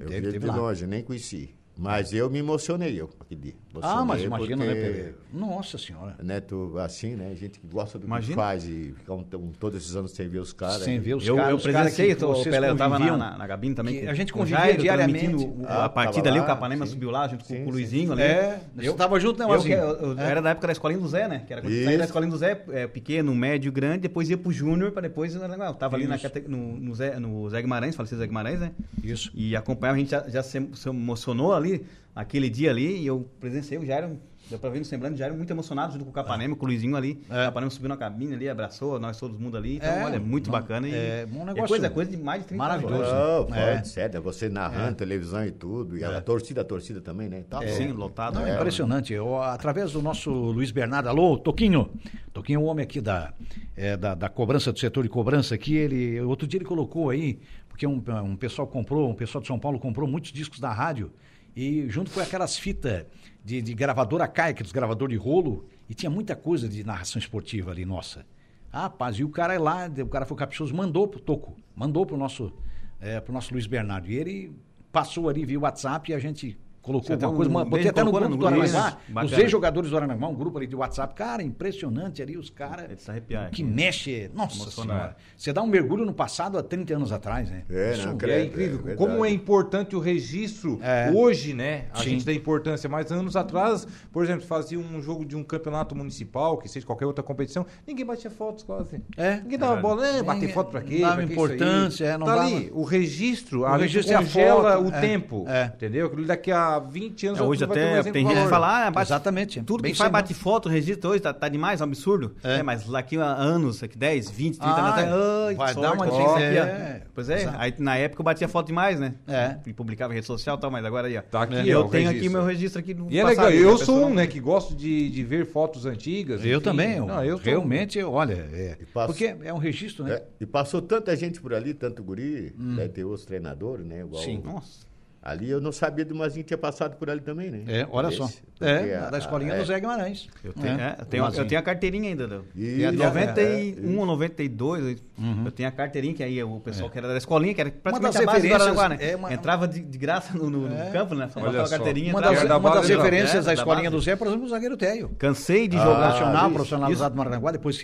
Eu Teve, vi ele teve de longe, nem conheci. Mas eu me emocionei, eu, aquele dia. Ah, mas imagina, né, porque, Pelé? Nossa senhora. Né, tu, assim, né? Gente que gosta do Imagina. que faz e fica um, um- todos esses anos sem ver os caras. Sem né? ver os Eu, caras. eu os caras presenciei, o Pelé, eu tava na, na, na cabine também. Que com- a gente o convivia diariamente. o- Ah, a partida ali, o lá, Capanema sim. subiu lá junto com Sim, o sim, Luizinho ali. É, eu tava junto, né, Eu, que- eu- eu É. Era da época da escolinha do Zé, né? Que era quando saía da escolinha do Zé, é, pequeno, médio, grande, depois ia pro Júnior, pra depois. Eu tava ali na, no, no, Zé, no Zé Guimarães, falecido Zé Guimarães, né? Isso. E acompanhava, a gente já, se emocionou ali, naquele dia ali, e eu presenciei o Jairo, deu pra ver no semblante, o Jairo muito emocionado junto com o Capanema, com o Luizinho ali. É. O Capanema subiu na cabine ali, abraçou, nós todo mundo ali. Então, É, olha, muito não, bacana. E, é um e negócio coisa, coisa de mais de 30 maravilhoso. anos. Não, É. sério, você narrando, televisão e tudo. E a torcida, a torcida também, né? Tá Sim, lotado. Não, né? é impressionante. Eu, através do nosso Luiz Bernardo, alô, Toquinho. Toquinho é o homem aqui da, é, da, da cobrança, do setor de cobrança aqui. Ele, outro dia ele colocou aí, porque um, um pessoal comprou, um pessoal de São Paulo comprou muitos discos da rádio. E junto com aquelas fitas de, de gravadora CAI, que dos gravador de rolo, e tinha muita coisa de narração esportiva ali, nossa. Ah, rapaz, e o cara é lá, o cara foi caprichoso, mandou pro Toco, mandou pro nosso, é, pro nosso Luiz Bernardo. E ele passou ali via WhatsApp e a gente colocou alguma coisa, um- ma- botei até no grupo do no grupo, Aranaguá, isso, os ex-jogadores do Aranaguá, um grupo ali de WhatsApp, cara, impressionante ali, os caras É arrepiar que mexe, nossa senhora. Você dá um mergulho no passado há 30 anos atrás, né? É, Isso- não, credo. é incrível É como é importante o registro É. hoje, né? A Sim. gente dá importância, mas anos atrás, por exemplo, fazia um jogo de um campeonato municipal, que seja qualquer outra competição, ninguém batia fotos quase. É. Ninguém dava bola, né? Bater foto pra quê? dava isso aí? importância, é, não tá dava- ali, o registro, O ali registro é a congela foto, o é. tempo, É. entendeu? Aquilo daqui a 20 anos É, hoje até tem gente que fala, ah, bate, Exatamente. tudo Bem que faz bate foto, registro hoje, tá, tá demais, é um absurdo. É. É. mas daqui a anos, daqui 10, 20, 30 Ah, anos atrás, ai, vai que dar uma sorte, dica, aqui, é. Pois é, Exato. aí na época eu batia foto demais, né? É. E publicava em rede social e tal, mas agora aí, ó. Tá aqui, eu tenho aqui registro. meu registro aqui no E é legal, eu pessoa sou um, né, que gosto de, de ver fotos antigas. Eu enfim. também, eu, Não, eu sou- realmente, olha, é, passo- porque é um registro, né? É, e passou tanta gente por ali, tanto guri, deve ter outros treinadores, né? Igual Sim. Nossa. Ali eu não sabia do Mazinho que tinha passado por ali também, né? É, olha Esse, só. É, a- da escolinha a- do Zé Guimarães. Eu tenho, É, é, eu tenho, eu tenho a carteirinha ainda, a é, 91 é, ou 92, Uhum. eu tenho a carteirinha, que aí o pessoal que era da escolinha, que era das praticamente a base do Araranguá, né? é uma- Entrava de, de graça no, no- no campo, né? Botava a só. carteirinha, Uma das, da uma das referências É, da da escolinha base. do Zé, por exemplo, o zagueiro Teio. Cansei de jogar. Profissional, isso, profissionalizado no Maranguá, depois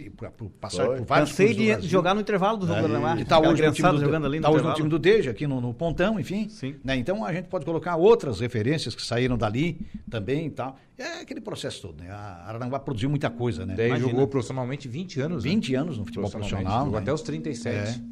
passar por vários Cansei do de jogar no intervalo do jogo do Araranguá. que tá hoje no time do, tá time do Deja, aqui no, Pontão, enfim. Sim. Né? Então a gente pode colocar outras referências que saíram dali também e tal. É aquele processo todo, né? A Araranguá produziu muita coisa, né? Daí Imagina. jogou profissionalmente 20 anos. né? 20 anos no futebol profissional. Jogou né? até os 37.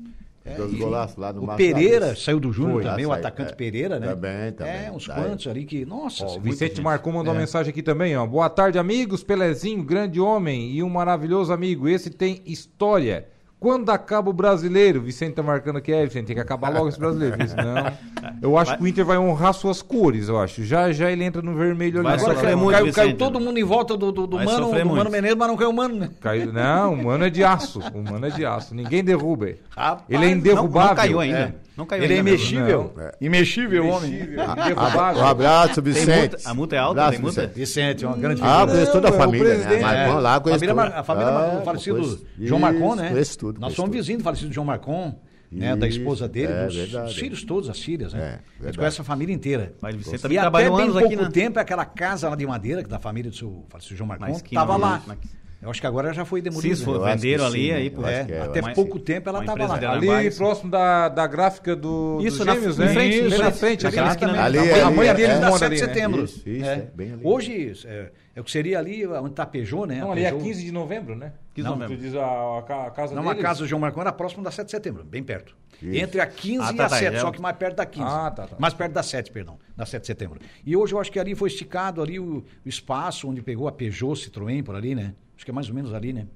Dois golaços lá no O Pereira saiu do Júnior também, o atacante é. Pereira, né? Também, também. É, uns Daí. quantos ali que. Nossa, Ó, o Vicente. Marcon mandou uma É. mensagem aqui também, ó. Boa tarde, amigos. Pelezinho, grande homem e um maravilhoso amigo. Esse tem história. Quando acaba o brasileiro? Vicente tá marcando aqui, é, Vicente, tem que acabar logo esse brasileiro. Senão, eu acho que o Inter vai honrar suas cores, eu acho. Já já ele entra no vermelho ali. Vai Agora caiu, muito, caiu, caiu todo mundo em volta do, do, do Vai mano, do mano. Menezes, mas não caiu o mano, né? Caiu- Não, o mano é de aço. O mano é de aço. Ninguém derruba ele. Rapaz, Ele é Não, indderrubável. não caiu ainda. É. Não caiu Ele é ainda. imexível. Não. Imexível, homem. Indderrubável. Um abraço, Tem Vicente. multa- a multa é alta, Abraço, tem multa? Vicente. Vicente, uma grande Ah, figura. conheço toda a Não, é família, né? Marcon É. lá, conheço família, tudo. Mar- a família Ah, do falecido conheço. João Marcon, né? Conheço tudo. Nós somos vizinhos do falecido João Marcon, né? Da esposa dele, é dos verdade. os filhos todos, as filhas, né? É, a gente verdade. conhece a família inteira. Mas o Vicente E também até trabalhou bem anos pouco aqui, né? tempo, aquela casa lá de madeira, que da família do seu falecido João Na Marcon, estava lá. na- Eu acho que agora já foi demolida. Sim, né? foi, venderam ali, sim, aí, acho É, é, até pouco tempo ela estava lá. Ali isso. próximo da, da gráfica do, Isso, dos na- gêmeos, em né? frente, em na frente, frente. naquela ali. Ali, a, ali, a mãe é, deles é. mora 7 ali, de né? setembro. Isso, isso, É. é, bem ali. Hoje, é, é o que seria ali onde está a Peugeot, né? Não, A ali é Peugeot- 15 de novembro, né? 15 de Não, novembro. Tu diz a, a a casa Não, a deles? casa do João Marcon era próximo da 7 de setembro, bem perto. Isso. Entre a 15 Ah, e tá, a tá, 7, já- só que mais perto da 15. Ah, tá, tá. Mais perto da 7, perdão, da 7 de setembro. E hoje eu acho que ali foi esticado ali o, o espaço onde pegou a Peugeot, Citroën, por ali, né? Acho que é mais ou menos ali, né?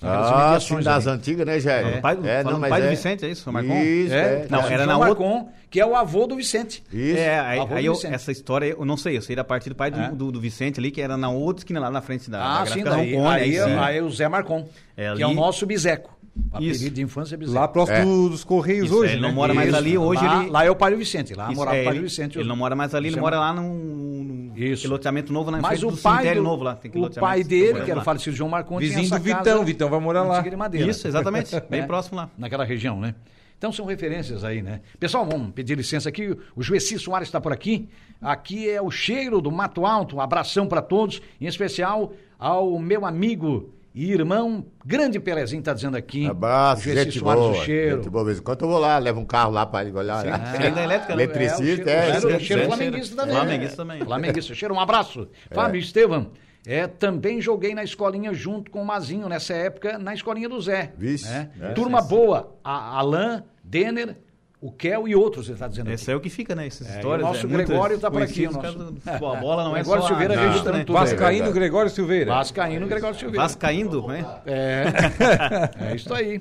Ah, sim, das ali. antigas, né, Jair? Falando pai do- falando mas pai do Vicente, é isso, o Marcon? Isso, É, é. Não, não, era na outra- Marcon, que é o avô do Vicente. Isso. É, aí, Avô aí do eu- Vicente. essa história, eu não sei, eu sei da parte do pai do, É. do, do Vicente ali, que era na outra esquina lá na frente da, Ah, da sim, gráfica daí, Roncone, aí, sim. aí é o Zé Marcon, É que é o ali- nosso biseco. Isso. de infância é biseco. Lá próximo É. do- dos Correios Isso, hoje, ele né? não mora mais Isso. ali, hoje lá, ele- Lá é o pai do Vicente, lá Isso, morava é, o pai do ele, Vicente. ele não mora mais ali, ele é mora lá num Isso. loteamento novo na Mas frente o do pai, do, novo lá. Tem aquele o pai que dele, tá que era o falecido João Marcon, tinha Vizinho essa do Vitão, casa Vitão vai morar lá. antiga de madeira. Isso, exatamente, bem É, próximo lá. Naquela região, né? Então são referências aí, né? Pessoal, vamos pedir licença aqui. O Juessi Soares está por aqui. Aqui é o cheiro do Mato Alto. Um abração para todos, em especial ao meu amigo irmão, grande Pelezinho, está dizendo aqui. Abraço, Juessi gente Soares, boa. cheiro. Gente boa. De vez em quando eu vou lá, levo um carro lá para ele olhar. Ainda é elétrica, né? Eletricista, É, o cheiro- é. o cheiro- isso o cheiro é. flamenguista também. Flamenguista né? também. Flamenguista. Cheiro, um abraço. Fábio Estevam. É, também joguei na escolinha junto com o Mazinho, nessa época, na escolinha do Zé. Vixe, né? é. Turma boa. A Alain, Denner, o Kel e outros, ele está dizendo aqui. Esse é o que fica, né? Essas É, histórias. o nosso é Gregório tá por aqui, o nosso- futebol. A bola não é Gregório só Silveira a- registrando né? tudo aí. Vascaíno verdade. Gregório Silveira. Vascaíno, Gregório Silveira. Vascaindo, né? É, é isso aí.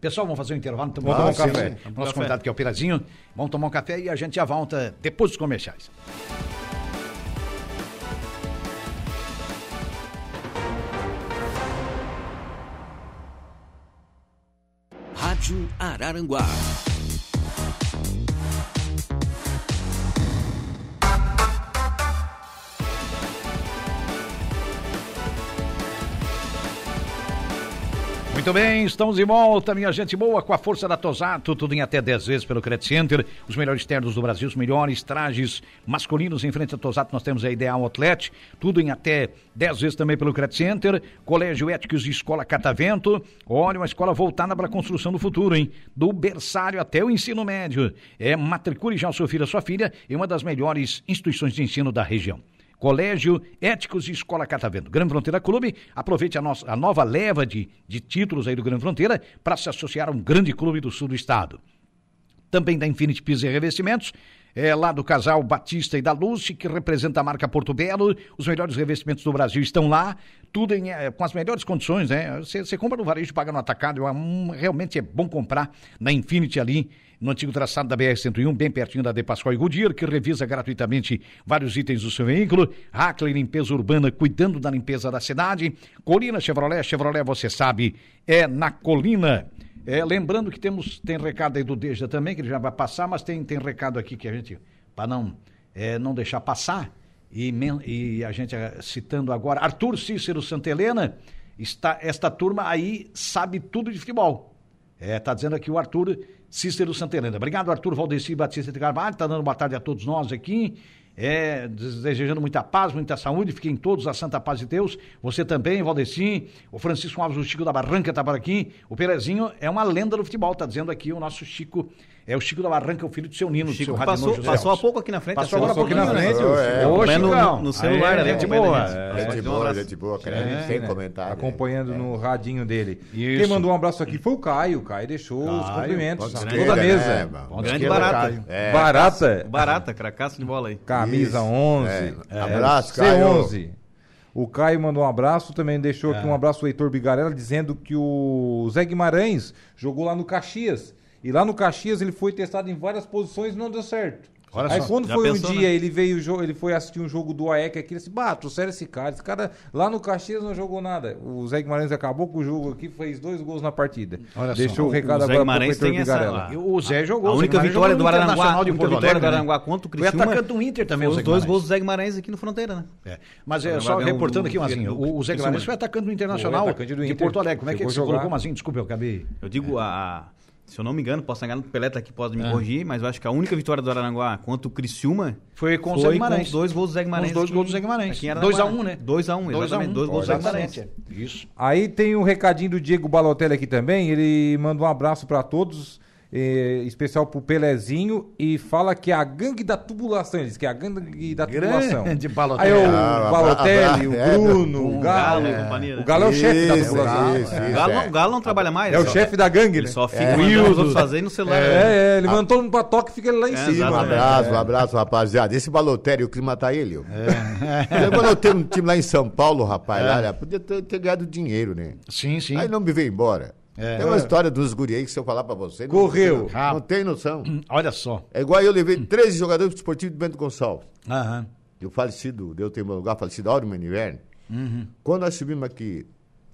Pessoal, vamos fazer um intervalo. Então, Vamos tomar um sim, café. sim. Vamos Nosso café. convidado que é o Pirazinho. Vamos tomar um café e a gente já volta depois dos comerciais. Rádio Araranguá. Muito bem, estamos de volta, minha gente boa, com a força da Tosato, tudo em até 10 vezes pelo Credit Center, os melhores ternos do Brasil, os melhores trajes masculinos em frente à Tosato, nós temos a Ideal Outlet, tudo em até 10 vezes também pelo Credit Center, Colégio Éticos e Escola Catavento, olha, uma escola voltada para a construção do futuro, hein? Do berçário até o ensino médio. É, matricule já o seu filho, a sua filha, em uma das melhores instituições de ensino da região. Colégio Éticos e Escola Catavento. Grande Fronteira Clube, aproveite a, nossa, a nova leva de, de títulos aí do Grande Fronteira para se associar a um grande clube do sul do estado. Também da Infinity Pisos e Revestimentos, é lá do casal Batista e da Lúcia, que representa a marca Porto Belo. Os melhores revestimentos do Brasil estão lá, tudo em, eh, com as melhores condições, né? Você compra no varejo, paga no atacado, é um- realmente é bom comprar na Infinity ali, no antigo traçado da BR-101, bem pertinho da De Pascoal e Goodyear, que revisa gratuitamente vários itens do seu veículo. Hackley Limpeza Urbana, cuidando da limpeza da cidade. Colina Chevrolet, Chevrolet, você sabe, é na Colina. É, lembrando que temos, tem recado aí do Deja também, que ele já vai passar, mas tem, tem recado aqui que a gente, para não, é, não deixar passar, e, e a gente eh, citando agora, Arthur Cícero Santelena, está, esta turma aí sabe tudo de futebol. É, tá dizendo aqui o Arthur Cícero Santelena. Obrigado, Arthur Valdeci Batista de Carvalho, tá dando boa tarde a todos nós aqui. É, desejando muita paz, muita saúde, fiquem todos a santa paz de Deus. Você também, Valdeci, o Francisco Alves, o Chico da Barranca tá por aqui. O Pelezinho é uma lenda do futebol, tá dizendo aqui o nosso Chico, é o Chico da Barranca, o filho do seu Nino, do Chico seu passou, José passou há pouco aqui na frente. Passou assim, agora há pouquinho na né? frente. É, Ô, Chicão. no- no celular, né, gente acompanhando boa. gente. É. Boa, gente boa. É, sem né? comentário. Acompanhando no radinho dele. Isso. Quem mandou um abraço aqui foi o Caio. O Caio deixou os cumprimentos. Toda a mesa. né, Grande barata. É, Barata. Barata, cracaço de bola aí. Camisa Isso. 11. É. Abraço, Caio. C11. O Caio mandou um abraço, também deixou aqui um abraço o Heitor Bigarella, dizendo que o Zé Guimarães jogou lá no Caxias. E lá no Caxias ele foi testado em várias posições e não deu certo. Olha Aí só, quando foi pensou, um dia, né? ele veio, ele foi assistir um jogo do AEC aqui, ele disse, bah, trouxeram esse cara, esse cara lá no Caxias não jogou nada. O Zé Guimarães acabou com o jogo aqui, fez dois gols na partida. Olha só. Deixou o recado O Zé agora Guimarães pro Heitor tem essa- O Zé jogou. A o única Zé Guimarães vitória do Araranguá, de a única Porto vitória do né? Araranguá contra o Foi Criciúma. atacante do Inter também, Foi o os dois Guimarães. gols do Zé Guimarães aqui no Fronteira, né? É. Mas é, só reportando o- aqui, Mazinho, o- o, o Zé o- Guimarães foi atacante do Internacional Foi atacante do de. Porto Alegre. Como é que a jogar. colocou, Mazinho? Desculpa, eu acabei. Eu digo, a- se eu não me engano, posso enganar, o Pelé tá aqui pode me corrigir, mas eu acho que a única vitória do Araranguá contra o Criciúma Foi com o foi Zé com Guimarães. os dois gols do Zé Guimarães. Os dois gols do Zé Guimarães. aqui em Araranguá. 2 a 1 né? 2 a 1 2 a 1 exatamente. Dois gols do Zé Guimarães. Exatamente. Isso. Aí tem um recadinho do Diego Balotelli aqui também. Ele manda um abraço pra todos, eh, especial pro Pelezinho, e fala que é a gangue da tubulação. Ele diz que é a gangue da tubulação. Grande Balotelli. Aí o Ah, Balotelli, o é, Bruno, um o Galo e né? O Galo é o chefe da Isso, tubulação. isso, É. O isso, Galo, é. não- o Galo não trabalha mais. É o chefe da gangue, Ele né? só fica É. mandando os outros fazerem no celular. É, é, ele manda todo mundo pra toque e fica ele lá em É, cima. Um né? abraço, um abraço, rapaziada. Esse Balotelli, eu queria matar ele. ó. Quando eu tenho um time lá em São Paulo, rapaz, lá, podia ter, ter ganhado dinheiro, né? Sim, sim. Aí não me veio embora. É. Tem uma história dos guri aí que se eu falar pra você. não- Correu. Você não, não tem noção. Olha só. É igual eu levei 13 jogadores do esportivo de Bento Gonçalves. Aham. E o falecido, Deus tem meu lugar, falecido Áureo Maniverno. Quando nós subimos aqui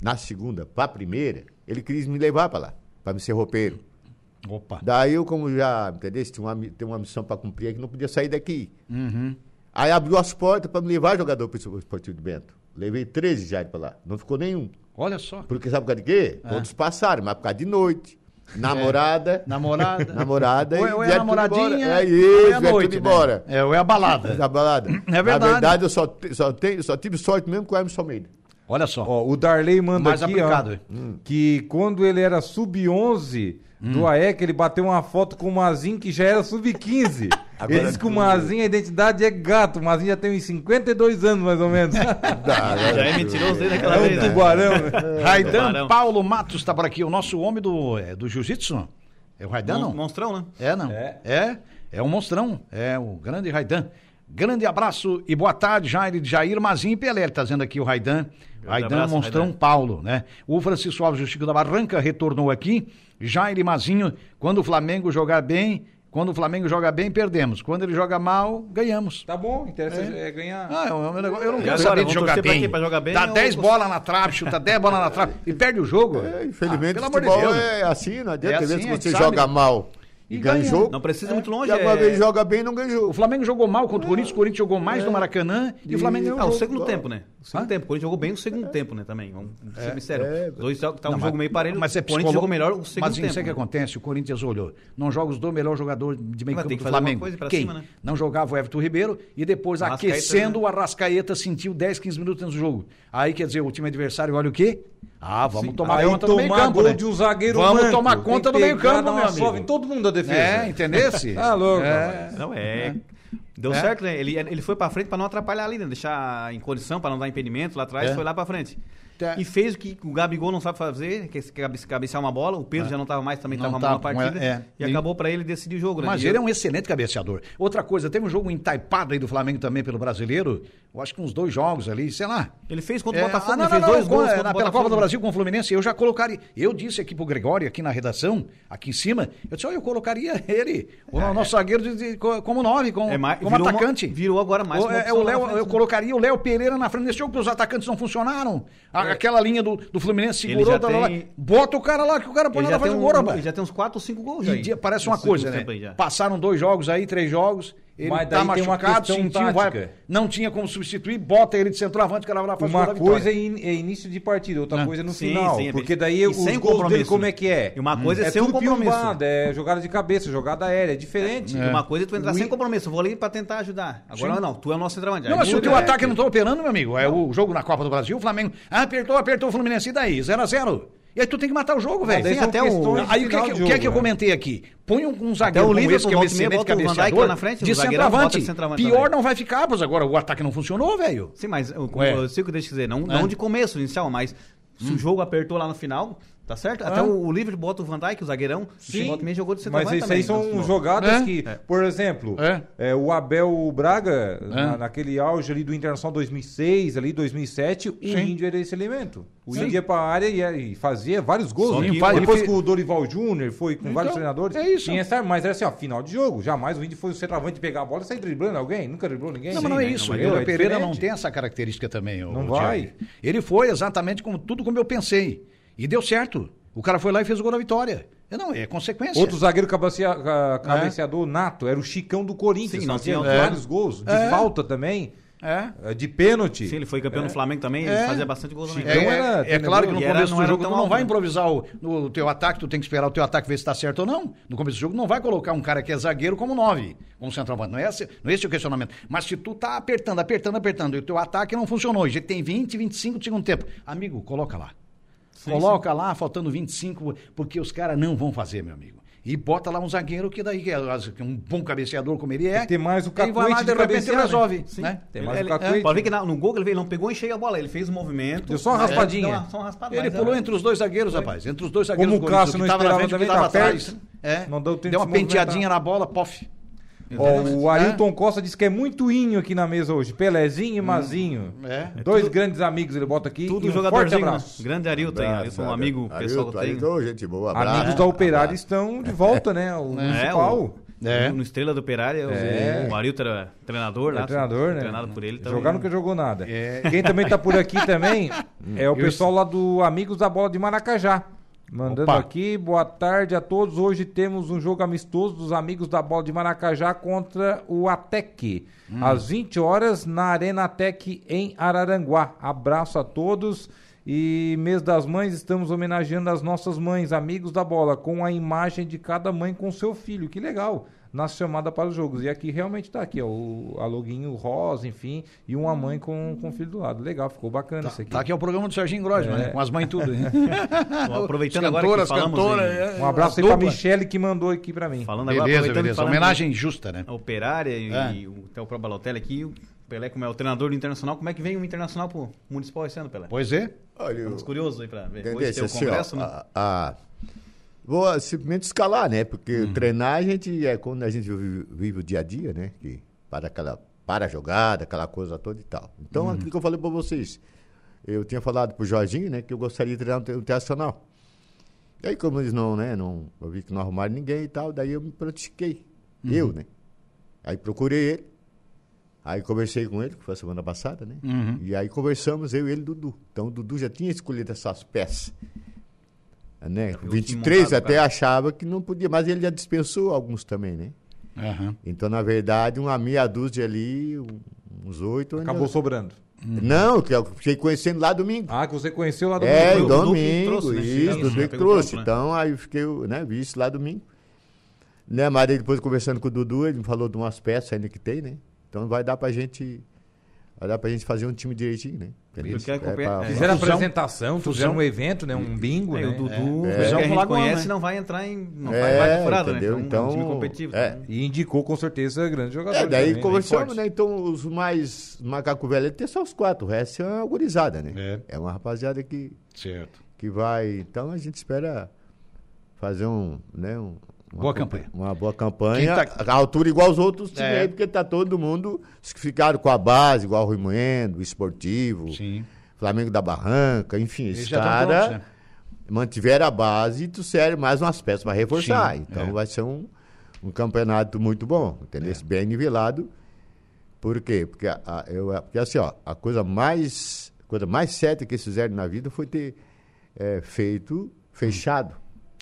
na segunda pra primeira, ele quis me levar pra lá, pra me ser roupeiro. Opa. Daí eu, como já, entendeu? Tinha uma, tem uma missão pra cumprir que não podia sair daqui. Aí abriu as portas pra me levar jogador pro esportivo de Bento. Levei 13 já pra lá. Não ficou nenhum. Olha só. Porque sabe por causa de quê? Todos passaram, mas por causa de noite. Namorada. Namorada. Namorada Ou é, e ou é a namoradinha. É ou isso, é a noite, tudo né? embora. É, ou é a balada. Da balada. Na verdade. verdade, eu só, só, tenho, só tive sorte mesmo com o Emerson Almeida. Olha só. Ó, o Darley manda Mais aqui, aplicado. ó, que quando ele era sub-11 do AEC, ele bateu uma foto com o Mazinho que já era sub-15. Ele disse que o Mazinho, a identidade é gato. O Mazinho já tem uns 52 anos, mais ou menos. Já é mentiroso desde aquela é vez. um né? tubarão, né? Raidan. Paulo Matos está por aqui, o nosso homem do, é, do jiu-jitsu. É o Raidan, Mon- não? Monstrão, né? É, não. É. É. é, um monstrão. É o grande Raidan. Grande abraço e boa tarde, Jair, Jair Mazinho e Pelé. Ele tá dizendo aqui o Raidan. Raidan, monstrão Raidan. Paulo, né? O Francisco Alves do Chico da Barranca retornou aqui. Jair Mazinho, quando o Flamengo jogar bem, quando o Flamengo joga bem, perdemos. Quando ele joga mal, ganhamos. Tá bom, interessa é, ganhar. Ah, é um negócio- eu não quero saber de jogar bem. Pra jogar bem Dá ou- 10 bolas na trave, chuta 10 bolas na trave e perde o jogo. É, infelizmente, Ah, pelo o amor de futebol Deus. é assim, não adianta. É Às assim, vezes você sabe. joga mal e, E ganha jogo. Não precisa ir muito longe. E alguma é- vez joga bem e não ganha O. Flamengo jogou mal contra o Corinthians, o Corinthians jogou mais no Maracanã e o Flamengo ganhou Ah, o segundo tempo, né? O segundo Hã? tempo. O Corinthians jogou bem o segundo tempo, né? Também. Vamos ser sinceros. é. Os dois tá tá um jogo mas- meio parelho. Mas é o Corinthians psicolo- jogou melhor o segundo Mas tempo. isso é que né? acontece, o Corinthians olhou. Não joga os dois melhores jogadores de meio Mas campo do Flamengo. Quem? cima, né? Não jogava o Everton Ribeiro e depois Arrascaeta, aquecendo né? o Arrascaeta sentiu 10, 15 minutos dentro do jogo. Aí quer dizer, o time adversário olha o quê? Ah, vamos tomar Aí conta do meio tomar campo, gol né? de um zagueiro Vamos manco. tomar conta do meio campo, meu amigo. todo mundo da defesa. É, entendesse? Tá louco, É. Não, é. Deu É. certo, né? Ele, ele foi pra frente pra não atrapalhar ali, né? Deixar em condição, pra não dar impedimento lá atrás, É. foi lá pra frente. Tá. E fez o que o Gabigol não sabe fazer, que é cabe- cabecear uma bola. O Pedro já não tava mais, também Não tava mal na partida. é. E, E- acabou pra ele decidir o jogo, né? Mas E ele é um excelente cabeceador. Outra coisa, teve um jogo entaipado aí do Flamengo também pelo brasileiro. Eu acho que uns dois jogos ali, sei lá. Ele fez contra É, o Botafogo, ah, não, fez não, dois gols com- contra na- pela. Copa do Brasil com o Fluminense, eu já colocaria. Eu disse aqui pro Gregório, aqui na redação, aqui em cima, eu disse, ó, eu colocaria ele, o nosso zagueiro, de- de- co- como nove, como, É mais- como virou atacante. uma- virou agora mais O, é, opção o lá Léo, frente, eu né? colocaria o Léo Pereira na frente desse jogo, porque os atacantes não funcionaram. A- a- aquela linha do, do Fluminense segurou, tá lá, tem- bota o cara lá, que o cara põe Ele lá fazer um, gol, rapaz. ele já tem uns 4 ou 5 gols E aí. parece uma coisa, né? Passaram dois jogos aí, três jogos. Ele Mas tá daí tem uma machucado, sentiu, vai, não tinha como substituir, bota ele de centroavante, o cara vai lá faz o Uma coisa é, in- é início de partida, outra Ah. coisa é no Sim, final. sim, é porque daí e os sem gols dele compromisso, como é que é? E uma coisa é é sem um compromisso. piombado, é jogada de cabeça, jogada aérea, é diferente. Uma coisa é tu entrar O sem compromisso. Eu vou ali pra tentar ajudar. Agora não, tu é o nosso centroavante. Não, mas se o teu muda, ataque é. não tá operando, meu amigo, é o jogo na Copa do Brasil, o Flamengo ah, apertou, apertou o Fluminense, e daí? 0 a 0 E aí tu tem que matar o jogo, velho. são até o... de Aí o que, que, de o que é que eu jogo, né? comentei aqui? Põe um, um zagueiro o como Liverpool, esse, que é o excelente o cabeceador, na frente, de o centroavante. Pior não vai ficar, pois agora o ataque não funcionou, velho. Sim, mas eu, eu sei o que eu deixo dizer. Não, É. não de começo inicial, mas se o jogo apertou lá no final, tá certo? Até É. o, o Liverpool bota o Van Dijk, o zagueirão. Sim, e meia jogou de Mas centroavante isso aí são Então, jogadas É. que, por exemplo, É. é, o Abel Braga, É. na- naquele auge ali do Internacional 2006, ali 2007, o Sim. Índio era esse elemento. O Sim. Índio ia pra área e, e fazia vários gols. Que faz- Depois ele com o Dorival Júnior, foi com Então, vários treinadores. é isso. Tinha essa, mas era assim, ó, final de jogo. Jamais o Índio foi o centroavante pegar a bola e sair driblando alguém. Nunca driblou ninguém. Não, mas não é Sim, isso. né? o É Pereira não tem essa característica também. Não vai. Ele foi exatamente como tudo como eu pensei. E deu certo. O cara foi lá e fez o gol da vitória. É, Não, é consequência. Outro zagueiro cabecea, ca- cabeceador nato era o Chicão do Corinthians. Sim, fazia tínhamos- vários gols. De É. falta também. É. eh, De pênalti. Sim, ele foi campeão no Flamengo também, É. ele fazia bastante gols também. Chicão É, era é- é claro que no era- começo não do jogo tu não alto, vai improvisar o, no teu ataque, tu tem que esperar o teu ataque ver se está certo ou não. No começo do jogo não vai colocar um cara que é zagueiro como nove, como centroavante. Não é esse, não é esse o questionamento. Mas se tu tá apertando, apertando, apertando e o teu ataque não funcionou, e já tem 20, 25 de segundo tempo, amigo, coloca lá. Coloca lá, faltando 25, porque os caras não vão fazer, meu amigo. E bota lá um zagueiro que daí, que é um bom cabeceador como ele é. Tem mais o Ele vai lá cacuete e de de repente cabecear, né? resolve. Sim. Né? Tem Ele- mais ele- o cacuete. é, Pode ver que na- no gol ele veio, não pegou e cheia a bola, ele fez o movimento. Deu só uma mas- raspadinha. uma- só uma raspada, Ele pulou é- entre os dois zagueiros, rapaz. Entre os dois zagueiros Como o Cássio não que tava na frente, também, que tava tá atrás. perto. É. Não deu tempo Deu de uma penteadinha na bola, pof. O Ailton É. Costa disse que é muito inho aqui na mesa hoje. Pelezinho e Mazinho. É. Dois grandes amigos ele bota aqui. Tudo um jogadorzinho, né? abraço. Grande Arilton, hein? Arilton, um amigo pessoal que. Ailton, gente boa, abraço. Amigos da Operária estão de volta, né? O É, municipal. o, É. no Estrela do Operário, o- É. o Arilton era treinador lá. É treinador, né? Treinado por ele. Então, Jogar nunca jogou nada. É. Quem também tá por aqui também é o Eu- pessoal lá do Amigos da Bola de Maracajá. Mandando Opa. aqui, boa tarde a todos. Hoje temos um jogo amistoso dos Amigos da Bola de Maracajá contra o Atec. Hum. Às 20 horas na Arena Atec em Araranguá. Abraço a todos. E mês das mães, estamos homenageando as nossas mães, amigos da bola, com a imagem de cada mãe com seu filho. Que legal! Na chamada para os jogos. E aqui realmente tá aqui, ó, o, a loguinho rosa, enfim, e uma mãe com, com o filho do lado. Legal, ficou bacana isso aqui. Tá aqui é o programa do Serginho Grosman, É. né? Com as mães tudo. né? Aproveitando As agora que cantoras, falamos cantoras, em- é, Um abraço aí pra dupla. Michele que mandou aqui pra mim. Falando agora, Beleza, aproveitando beleza. falando Homenagem justa, né? a Operária e, É. e o, até o próprio Balotelli aqui, o Pelé, como é o treinador do Internacional, como é que vem o Internacional pro Municipal esse ano, Pelé? Pois é. Olha, Estamos curiosos aí pra ver. Hoje tem o assim, ó, congresso, né? a- a- vou simplesmente escalar, né? Porque Uhum. treinar a gente é quando a gente vive, vive o dia a dia, né? Que para aquela para a jogada, aquela coisa toda e tal. Então, Uhum. aquilo que eu falei para vocês, eu tinha falado pro Jorginho, né, que eu gostaria de treinar o Internacional. E aí, como eles não, né, não, eu vi que não arrumaram ninguém e tal, daí eu me prontifiquei. Uhum. Eu, né? Aí procurei ele. Aí conversei com ele, que foi a semana passada, né? Uhum. E aí conversamos, eu e ele e Dudu. Então o Dudu já tinha escolhido essas peças. Né? Já viu o time 23 montado até pra- achava que não podia, mas ele já dispensou alguns também, né? Aham. Então, na verdade, uma meia dúzia ali, uns oito. ainda- Acabou sobrando. Não, que eu fiquei conhecendo lá domingo. Ah, que você conheceu lá do é, que domingo, trouxe, né? isso, que pegou trouxe. campo, né? Então, aí eu fiquei, né, vi isso lá domingo. Né, mas aí depois conversando com o Dudu, ele me falou de umas peças ainda que tem, né? Então vai dar pra gente. Vai dar pra gente fazer um time direitinho, né? Quer É acompanhar- é, Fizeram apresentação, fizeram um evento, né? Um bingo, É, né? o Dudu, É. é. Fusão que a gente conhece, né? não vai entrar em. Não É, vai, vai furada, né? Então, é um time Então, competitivo. é. então, E indicou com certeza grandes jogadores. É, daí também, bem conversamos, né? Então, os mais macaco velho tem só os quatro, o resto é uma gurizada, né? É. uma rapaziada que, Certo. que vai. Então a gente espera fazer um. Né, um uma Boa campa- campanha. Uma boa campanha. Quem A altura igual os outros times É. aí, porque tá todo mundo. Os que ficaram com a base, igual o Rui Moendo, o Esportivo, Sim. Flamengo da Barranca, enfim, Eles esses caras né? mantiveram a base e trouxeram mais umas peças para reforçar. Sim, então é. vai ser um, um campeonato muito bom, entendeu? Bem nivelado. Por quê? Porque, a- a- eu, porque assim, ó, a coisa mais coisa mais certa que eles fizeram na vida foi ter é, feito fechado.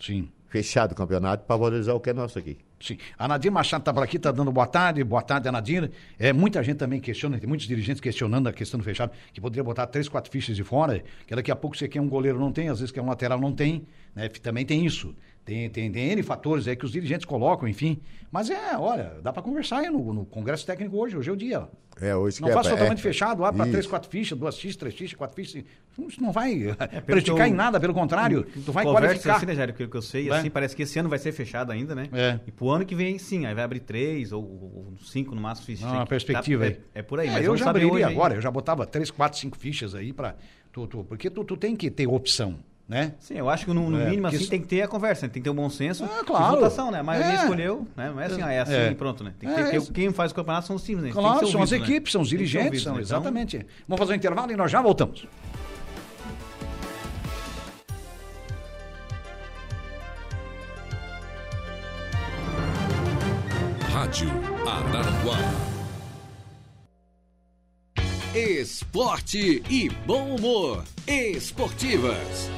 Sim. Fechado o campeonato para valorizar o que é nosso aqui. Sim. A Nadir Machado está por aqui, está dando boa tarde. Boa tarde, Nadir. É, muita gente também questiona, tem muitos dirigentes questionando a questão do fechado, que poderia botar três, quatro fichas de fora, que daqui a pouco você quer um goleiro não tem, às vezes quer um lateral não tem, né? Também tem isso. Tem, tem, tem N fatores aí que os dirigentes colocam, enfim. Mas é, olha, dá para conversar aí no, no, Congresso Técnico hoje, hoje é o dia. É, hoje não que faz é, totalmente é, fechado, abre para três, quatro fichas, duas fichas, três fichas, quatro fichas. Isso não vai é, prejudicar em nada, pelo contrário. Tu vai Conversa qualificar. assim, né, Jair, que eu sei, assim, parece que esse ano vai ser fechado ainda, né? É. E pro ano que vem, sim, aí vai abrir três ou, ou cinco no máximo. fichas. Não, uma que- perspectiva tá- aí. É, é por aí, É, mas eu já abriria hoje aí. agora, eu já botava três, quatro, cinco fichas aí para tu, tu, porque tu, tu tem que ter opção, né? Sim, eu acho que no, no É, mínimo assim isso- tem que ter a conversa, né? tem que ter o bom senso Ah, e claro. votação, né? A maioria É. escolheu, né? Não é assim, ah, é assim É. e pronto, né? Tem que É, ter, porque isso. quem faz o campeonato são os times, né? Tem que Claro, ser são as né? equipes, são os dirigentes, ouvido, são, né? Então, exatamente. Vamos fazer um intervalo e nós já voltamos. Rádio Araranguá. Esporte e bom humor. Esportivas.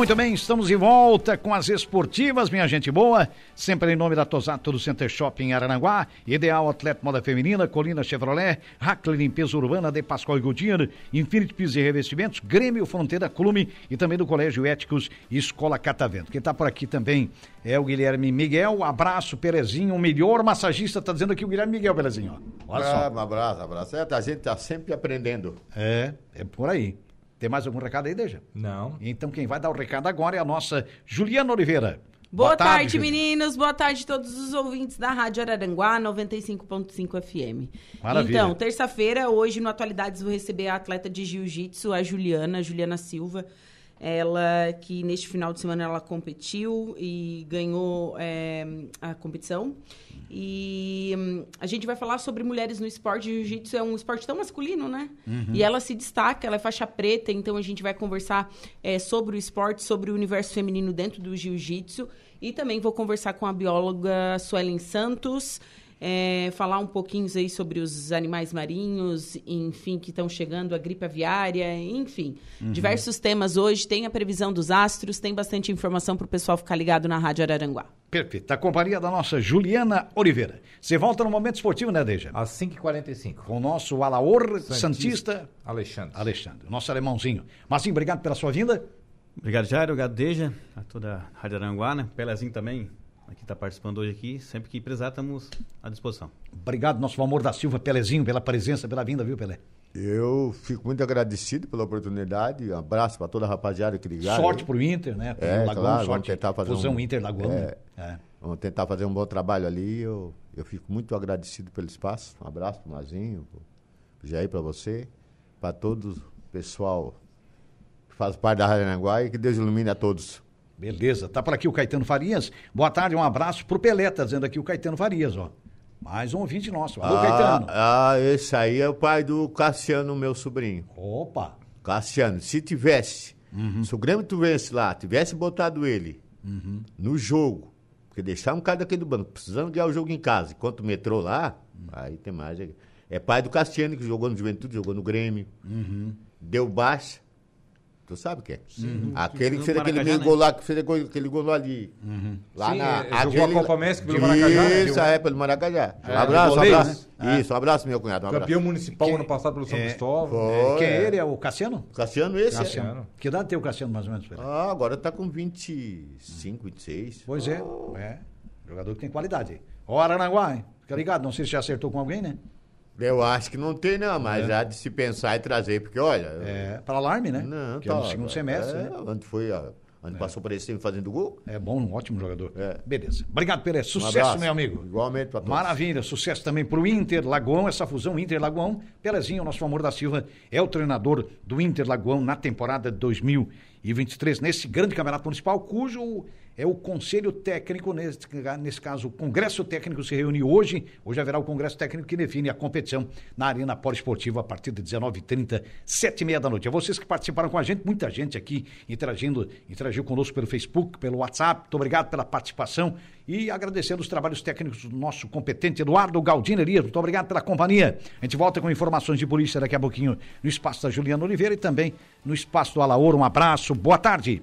Muito bem, estamos de volta com as esportivas, minha gente boa. Sempre em nome da Tosato do Center Shopping em Araranguá, Ideal Atleta Moda Feminina, Colina Chevrolet, Hackler Limpeza Urbana de Pascoal e Goodyear, Infinity Pisos e Revestimentos, Grêmio Fronteira Clube e também do Colégio Éticos e Escola Catavento. Quem está por aqui também é o Guilherme Miguel. Abraço, Perezinho, o melhor massagista, está dizendo aqui o Guilherme Miguel, Perezinho. Olha só. Ah, um abraço, abraço. É, a gente está sempre aprendendo. É, é por aí. Tem mais algum recado aí, Deja? Não. Então quem vai dar o recado agora é a nossa Juliana Oliveira. Boa, tarde, Júlia. meninos. Boa tarde a todos os ouvintes da Rádio Araranguá 95.5 FM. Maravilha. Então, terça-feira, hoje no Atualidades, vou receber a atleta de jiu-jitsu, a Juliana, Juliana Silva. Ela que neste final de semana ela competiu e ganhou é, a competição. E hum, a gente vai falar sobre mulheres no esporte. Jiu-jitsu é um esporte tão masculino, né? E ela se destaca, ela é faixa preta, então a gente vai conversar é, sobre o esporte, sobre o universo feminino dentro do jiu-jitsu. E também vou conversar com a bióloga Suelen Santos, é, falar um pouquinho aí sobre os animais marinhos, enfim, que estão chegando, a gripe aviária, enfim. Diversos temas hoje. Tem a previsão dos astros, tem bastante informação para o pessoal ficar ligado na Rádio Araranguá. Perfeito. A companhia da nossa Juliana Oliveira. Você volta no momento esportivo, né, Deja? Às 5h45. Com o nosso Alaor Santista, Alexandre. Alexandre, o nosso alemãozinho. Marcinho, obrigado pela sua vinda. Obrigado, Jairo. Obrigado, Deja. A toda a Rádio Aranguá, né? Pelezinho também, aqui está participando hoje aqui. Sempre que precisar, estamos à disposição. Obrigado, nosso amor da Silva Pelezinho, pela presença, pela vinda, viu, Pelé? Eu fico muito agradecido pela oportunidade. Um abraço para toda a rapaziada que ligaram. sorte aí. pro Inter, né? Pro É, claro, vamos sorte. tentar fazer Fusão um- Inter Lagoão. É. né? É. Vamos tentar fazer um bom trabalho ali. Eu, eu fico muito agradecido pelo espaço. Um abraço pro Mazinho, pro Jair, para você, para todo o pessoal que faz parte da Rádio Aranguá e que Deus ilumine a todos. Beleza, tá por aqui o Caetano Farias. Boa tarde, um abraço pro Pelé, tá dizendo aqui o Caetano Farias, ó. Mais um ouvinte nosso. Alô, Caetano. ah, esse aí é o pai do Cassiano, meu sobrinho. Opa, Cassiano, se tivesse, Uhum. se o Grêmio tivesse lá, tivesse botado ele Uhum. no jogo, porque deixar um cara daquele do banco, precisando ganhar o jogo em casa, enquanto o metrô lá, Uhum. aí tem mais. É pai do Cassiano, que jogou no Juventude, jogou no Grêmio, Uhum. deu baixa. Tu sabe o que é? Aquele que No fez aquele Maracajá, gol lá, que fez aquele, aquele gol ali. Lá Sim, na, é, jogou a Copa Messi pelo Maracajá, né? Isso, é, pelo Maracajá. É, abraço, goleiro, abraço. né? Isso, abraço, meu cunhado. Um abraço. Campeão municipal Quem- ano passado pelo São é, Cristóvão. Foi, quem é é. ele? É o Cassiano? Cassiano esse? é. Cassiano. Que idade tem o Cassiano, mais ou menos? Ah, agora tá com 25, 26. Pois é, é. Jogador que tem qualidade. Ó, Aranaguá, hein? Fica ligado, não sei se já acertou com alguém, né? Eu acho que não tem, não, mas há de se pensar e trazer, porque olha. É, para alarme, né? Não, que tá. é no segundo semestre, é, né? Onde foi, onde passou por esse fazendo gol. É bom, um ótimo jogador. É. Beleza. Obrigado. Um Sucesso, abraço. meu amigo. Igualmente pra todos. Maravilha, sucesso também pro Inter Lagoão, essa fusão Inter Lagoão. Pelezinho, nosso amor da Silva, é o treinador do Inter Lagoão na temporada de 2023, nesse grande campeonato municipal, cujo é o Conselho Técnico, nesse, nesse caso, o Congresso Técnico se reúne hoje. Hoje haverá o Congresso Técnico que define a competição na Arena Poliesportiva a partir de 19h30, 7h30 da noite. A vocês que participaram com a gente, muita gente aqui interagindo, interagiu conosco pelo Facebook, pelo WhatsApp. Muito obrigado pela participação e agradecendo os trabalhos técnicos do nosso competente Eduardo Galdino Elias. Muito obrigado pela companhia. A gente volta com informações de polícia daqui a pouquinho no espaço da Juliana Oliveira e também no espaço do Alaor. Um abraço, boa tarde.